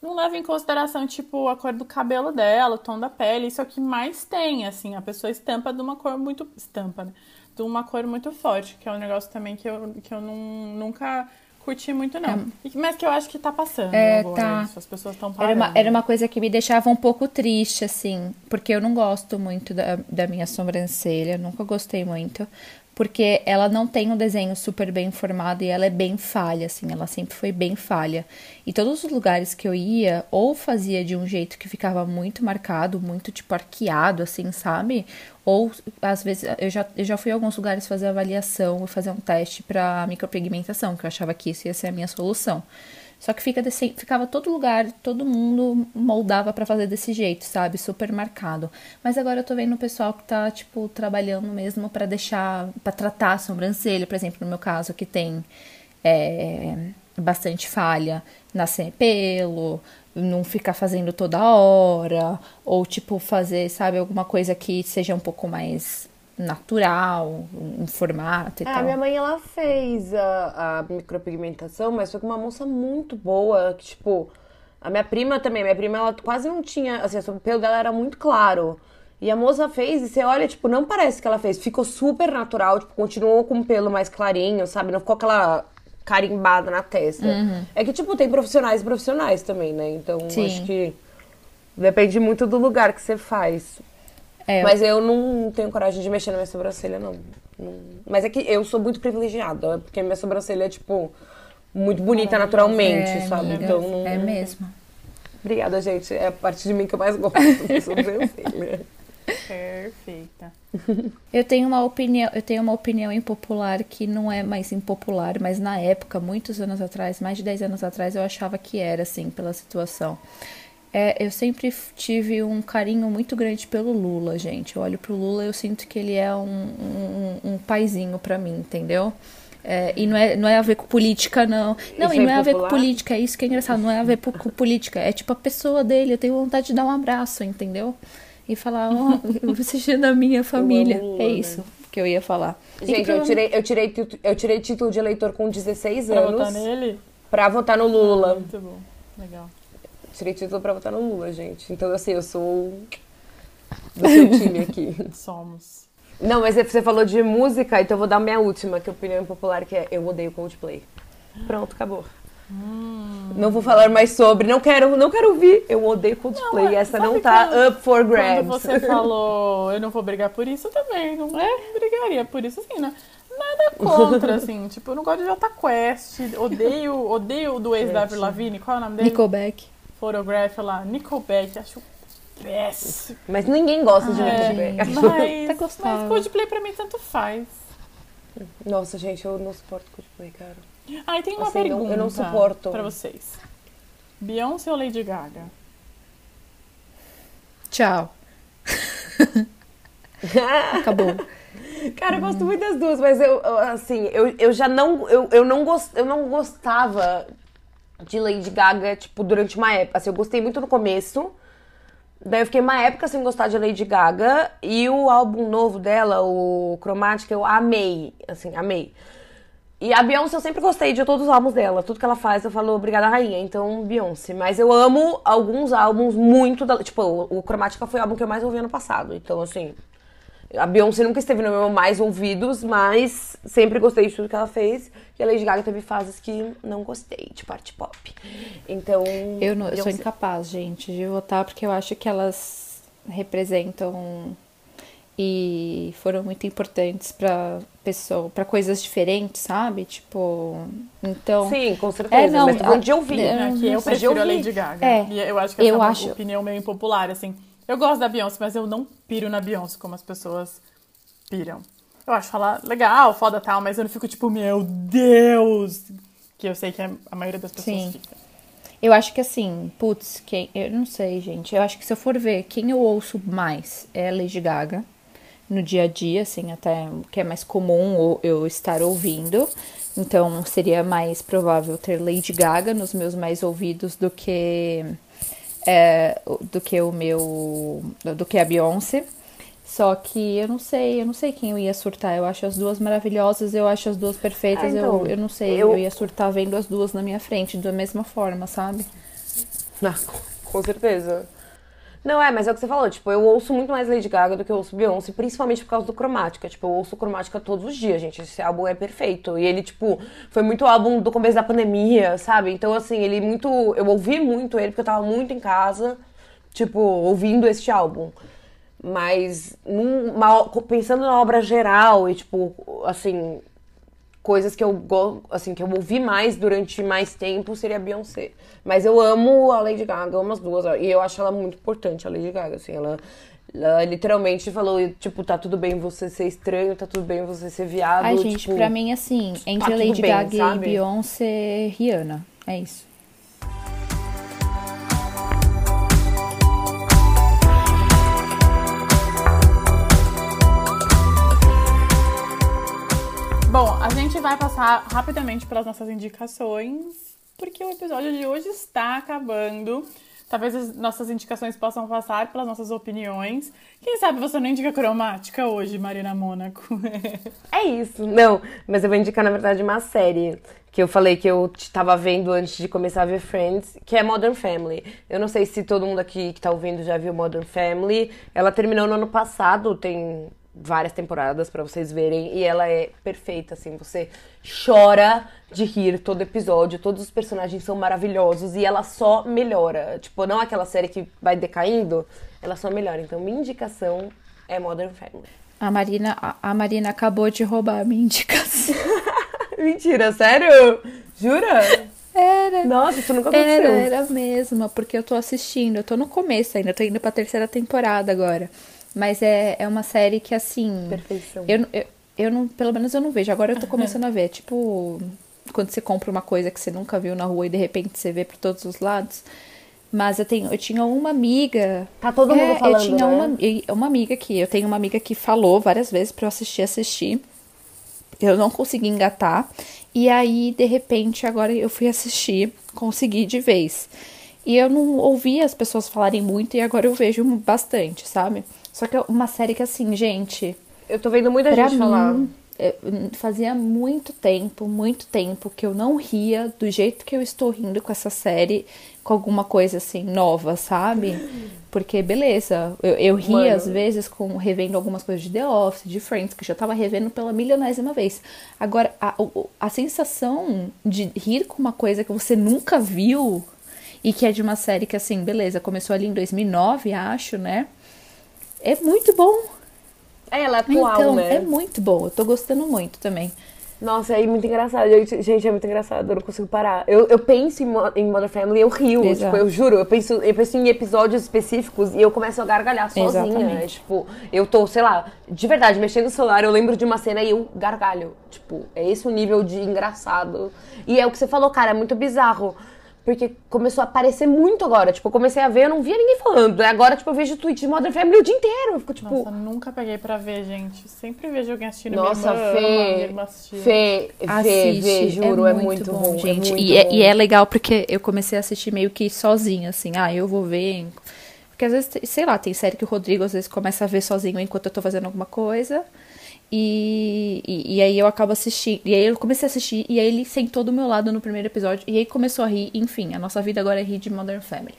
não leva em consideração, tipo, a cor do cabelo dela, o tom da pele, isso é o que mais tem, assim, a pessoa estampa de uma cor muito, estampa, né? De uma cor muito forte, que é um negócio também que eu, que eu não, nunca curti muito, não. E- Mas que eu acho que tá passando É, agora, tá. isso, as pessoas estão Era parando. uma, era uma coisa que me deixava um pouco triste, assim, porque eu não gosto muito da, da minha sobrancelha, nunca gostei muito, porque ela não tem um desenho super bem formado e ela é bem falha, assim, ela sempre foi bem falha. E todos os lugares que eu ia, ou fazia de um jeito que ficava muito marcado, muito tipo arqueado, assim, sabe? Ou às vezes eu já, eu já fui a alguns lugares fazer avaliação fazer um teste para micropigmentação, que eu achava que isso ia ser a minha solução. Só que fica desse, ficava todo lugar, todo mundo moldava pra fazer desse jeito, sabe? Super marcado. Mas agora eu tô vendo o pessoal que tá, tipo, trabalhando mesmo pra deixar, pra tratar a sobrancelha, por exemplo, no meu caso, que tem é, bastante falha, nascer pelo, não ficar fazendo toda hora, ou tipo, fazer, sabe, alguma coisa que seja um pouco mais natural, um formato e É, a tal. minha mãe, ela fez a, a micropigmentação, mas foi com uma moça muito boa, que, tipo... A minha prima também, minha prima, ela quase não tinha... Assim, o pelo dela era muito claro. E a moça fez, e você olha, tipo, não parece que ela fez. Ficou super natural, tipo, continuou com o pelo mais clarinho, sabe? Não ficou aquela carimbada na testa. É que, tipo, tem profissionais e profissionais também, né? Então, Sim. acho que depende muito do lugar que você faz. É, Mas eu não tenho coragem de mexer na minha sobrancelha, não. Não- Mas é que eu sou muito privilegiada, porque minha sobrancelha é, tipo, muito bonita naturalmente, é, sabe? amiga, Então, não... é mesmo. Obrigada, gente. É a parte de mim que eu mais gosto da sobrancelha. Perfeita. Eu tenho uma opinião, eu tenho uma opinião impopular que não é mais impopular, mas na época, muitos anos atrás, mais de 10 anos atrás, eu achava que era assim, pela situação. É, eu sempre tive um carinho muito grande pelo Lula, gente. Eu olho pro Lula e eu sinto que ele é um, um, um paizinho pra mim, entendeu? É, e não é, não é a ver com política, não. Não, Isso e é não é a ver com política, é isso que é engraçado, não é a ver com política. É tipo a pessoa dele, eu tenho vontade de dar um abraço, entendeu? E falar, ó, você é da minha família. o Lula, é né? isso que eu ia falar. E Gente, eu tirei, eu, tirei, eu tirei título de eleitor com 16 Pra anos votar nele? pra votar no Lula. Muito bom. Legal. Tirei título pra votar no Lula, gente. Então, assim, eu sou do seu time aqui. Somos. Não, mas você falou de música, então eu vou dar minha última, que é a opinião popular, que é eu odeio Coldplay. Pronto, acabou. Não vou falar mais sobre, não quero, não quero ouvir. Eu odeio Coldplay, Não, essa não tá quando- up for grabs. Quando você falou, eu não vou brigar por isso, eu também não É? brigaria por isso, assim, né? Nada contra, assim. Tipo, eu não gosto de Jota Quest, odeio, odeio o do ex da Avril Lavigne, qual é o nome dele? Nickelback. Photograph lá, Nickelback, acho péssimo. Mas ninguém gosta de É, Nickelback. mas, Tá gostável. mas Coldplay pra mim tanto faz. Nossa, gente, eu não suporto Coldplay, cara. Ah, e tem uma Assim, não- pergunta eu não suporto. pra vocês. Beyoncé ou Lady Gaga? Tchau. Acabou. Cara, eu gosto muito das duas, mas eu, eu, assim, eu, eu já não. Eu, eu, não gost, eu não gostava de Lady Gaga, tipo, durante uma época. Assim, eu gostei muito no começo. Daí eu fiquei uma época sem gostar de Lady Gaga. E o álbum novo dela, o Chromatica, eu amei. Assim, amei. E a Beyoncé eu sempre gostei de todos os álbuns dela. Tudo que ela faz eu falo obrigada rainha. Então, Beyoncé. Mas eu amo alguns álbuns muito da. Tipo, o, o Chromatica foi o álbum que eu mais ouvi ano passado. Então, assim. A Beyoncé nunca esteve no meu mais ouvidos, mas sempre gostei de tudo que ela fez. E a Lady Gaga teve fases que não gostei, de parte pop. Então. Eu, não, eu sou incapaz, gente, de votar porque eu acho que elas representam e foram muito importantes pra pessoa, para coisas diferentes, sabe? Tipo, então. Sim, com certeza. É, não, mas tô falando de a- ouvir. é, Aqui eu prefiro a. Lady Gaga. É, E eu acho que essa eu é uma acho- opinião meio impopular, assim. Eu gosto da Beyoncé, mas eu não piro na Beyoncé como as pessoas piram. Eu acho ela legal, foda tal, mas eu não fico tipo, meu Deus! Que eu sei que a maioria das pessoas Sim. fica. Eu acho que assim, putz, quem, eu não sei, gente. Eu acho que se eu for ver quem eu ouço mais é a Lady Gaga no dia a dia, assim, até que é mais comum eu estar ouvindo. Então seria mais provável ter Lady Gaga nos meus mais ouvidos do que é, do que o meu do que a Beyoncé. Só que eu não sei, eu não sei quem eu ia surtar. Eu acho as duas maravilhosas, eu acho as duas perfeitas. Ah, então, eu, eu não sei, eu- eu... ia surtar vendo as duas na minha frente, da mesma forma, sabe? Ah, com- com certeza. Não, é, mas é o que você falou, tipo, eu ouço muito mais Lady Gaga do que eu ouço Beyoncé, principalmente por causa do Cromática. Tipo, eu ouço Cromática todos os dias, gente. Esse álbum é perfeito. E ele, tipo, foi muito álbum do começo da pandemia, sabe? Então, assim, ele muito. Eu ouvi muito ele porque eu tava muito em casa, tipo, ouvindo este álbum. Mas, numa- pensando na obra geral e, tipo, assim, coisas que eu assim que eu ouvi mais durante mais tempo seria a Beyoncé. Mas eu amo a Lady Gaga, amo as duas, e eu acho ela muito importante, a Lady Gaga, assim, ela, ela literalmente falou, tipo, tá tudo bem você ser estranho, tá tudo bem você ser viado, Ai, gente, tipo, pra mim, assim, entre tudo Lady bem, Gaga sabe? e Beyoncé, Rihanna. É isso. Gente vai passar rapidamente pelas nossas indicações, porque o episódio de hoje está acabando. Talvez as nossas indicações possam passar pelas nossas opiniões. Quem sabe você não indica cromática hoje, Marina Mônaco? É isso. Não, mas eu vou indicar, na verdade, uma série que eu falei que eu tava vendo antes de começar a ver Friends, que é Modern Family. Eu não sei se todo mundo aqui que tá ouvindo já viu Modern Family. Ela terminou no ano passado, tem várias temporadas pra vocês verem e ela é perfeita assim, você chora de rir todo episódio, todos os personagens são maravilhosos e ela só melhora. Tipo, não aquela série que vai decaindo, ela só melhora. Então, minha indicação é Modern Family. A Marina, a, a Marina acabou de roubar a minha indicação. Mentira, sério? Jura? Era. Nossa, isso nunca aconteceu. Era, era mesmo, porque eu tô assistindo, eu tô no começo ainda, tô indo pra terceira temporada agora. Mas é, é uma série que, assim. Perfeição. Eu, eu, eu não, pelo menos eu não vejo. Agora eu tô começando a ver. Tipo, quando você compra uma coisa que você nunca viu na rua e de repente você vê por todos os lados. Mas eu, tenho, eu tinha uma amiga. Tá todo mundo É, falando, Eu tinha né? uma, uma amiga que. Eu tenho uma amiga que falou várias vezes pra eu assistir, assistir. Eu não consegui engatar. E aí, de repente, agora eu fui assistir, consegui de vez. E eu não ouvi as pessoas falarem muito e agora eu vejo bastante, sabe? Só que é uma série que, assim, gente, Eu tô vendo muita gente falar. mim, é, fazia muito tempo, muito tempo que eu não ria do jeito que eu estou rindo com essa série, com alguma coisa assim nova, sabe? Porque, beleza, eu, eu ri Mano. às vezes com revendo algumas coisas de The Office, de Friends, que eu já tava revendo pela milionésima vez. Agora, a, a sensação de rir com uma coisa que você nunca viu e que é de uma série que, assim, beleza, começou ali em 2009, acho, né? É muito bom. É, ela é atual, Então, né? é muito bom. Eu tô gostando muito também. Nossa, é muito engraçado. Gente, é muito engraçado. Eu não consigo parar. Eu, eu penso em, em Modern Family e eu rio. Exato. Tipo, eu juro. Eu penso, eu penso em episódios específicos e eu começo a gargalhar sozinha. Exatamente. É, tipo, eu tô, sei lá, de verdade, mexendo no celular, eu lembro de uma cena e eu gargalho. Tipo, é esse o nível de engraçado. E é o que você falou, cara, é muito bizarro. Porque começou a aparecer muito agora. Tipo, eu comecei a ver, eu não via ninguém falando. Agora, tipo, eu vejo tweet de Modern Family o dia inteiro. Eu fico, tipo... Nossa, nunca peguei pra ver, gente. Sempre vejo alguém assistindo. Nossa, minha irmã ama, minha Fê, irmã assistia. Fê, Fê, Fê, juro, é muito, bom, gente. É muito e, é, bom. e é legal porque eu comecei a assistir meio que sozinha, assim. Ah, eu vou ver. Porque às vezes, sei lá, tem série que o Rodrigo às vezes começa a ver sozinho enquanto eu tô fazendo alguma coisa. E, e, e aí eu acabo assistindo. E aí eu comecei a assistir. E aí ele sentou do meu lado no primeiro episódio. E aí começou a rir. Enfim, a nossa vida agora é rir de Modern Family.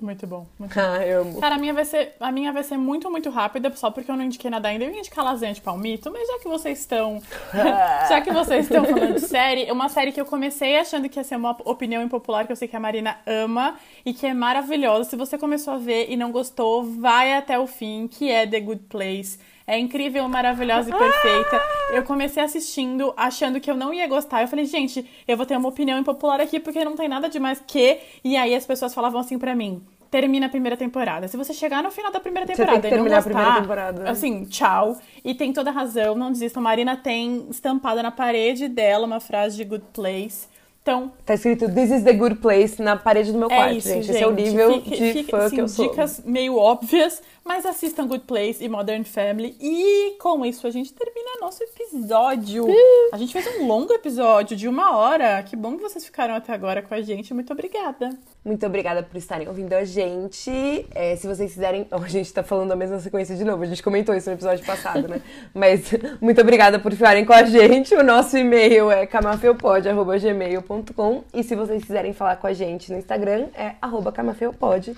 Muito bom, muito bom. Ah, eu amo. Cara, a minha, vai ser, a minha vai ser muito, muito rápida, só porque eu não indiquei nada ainda. Eu ia indicar Lasanha de Palmito, mas já que vocês estão. já que vocês estão falando de série, é uma série que eu comecei achando que ia ser uma opinião impopular, que eu sei que a Marina ama e que é maravilhosa. Se você começou a ver e não gostou, vai até o fim, que é The Good Place. É incrível, maravilhosa e perfeita. Eu comecei assistindo, achando que eu não ia gostar. Eu falei, gente, eu vou ter uma opinião impopular aqui, porque não tem nada de mais que. E aí as pessoas falavam assim pra mim. Termina a primeira temporada. Se você chegar no final da primeira tem temporada que e não terminar a gostar, primeira temporada. assim, tchau. E tem toda razão, não desistam. Marina tem estampada na parede dela uma frase de Good Place. Então, Tá escrito This is the good place na parede do meu é quarto, isso, gente. gente. Esse é o nível Fique- de fique- fã assim, que eu sou. Dicas meio óbvias, mas assistam Good Place e Modern Family. E com isso a gente termina nosso episódio. A gente fez um longo episódio de uma hora. Que bom que vocês ficaram até agora com a gente. Muito obrigada. Muito obrigada por estarem ouvindo a gente. É, se vocês quiserem. Oh, a gente tá falando a mesma sequência de novo. A gente comentou isso no episódio passado, né? Mas muito obrigada por ficarem com a gente. O nosso e-mail é camafeupod.gmail.com. E se vocês quiserem falar com a gente no Instagram, é arroba camafeupod.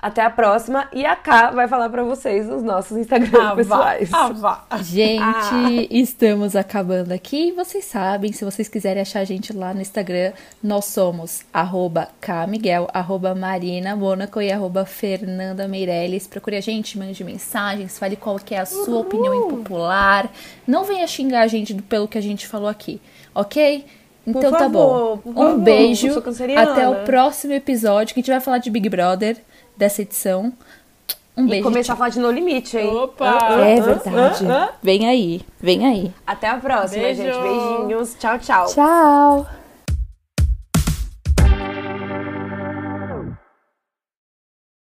Até a próxima. E a K vai falar pra vocês os nossos Instagrams pessoais. Ah, vá. Gente, Ah. estamos acabando aqui. Vocês sabem, se vocês quiserem achar a gente lá no Instagram, nós somos arroba Kmiguel, arroba Marina Mônaco e arroba Fernanda Meirelles. Procure a gente, mande mensagens, fale qual que é a sua opinião impopular. Não venha xingar a gente pelo que a gente falou aqui, ok? Então tá favor, bom. por Um favor, beijo. Até o próximo episódio, que a gente vai falar de Big Brother dessa edição. Um E beijo. começar a falar de No Limite, hein? Opa! Ah, ah, É ah, verdade. Vem aí, vem aí. Até a próxima, Beijo. gente. Beijinhos. Tchau, tchau. Tchau.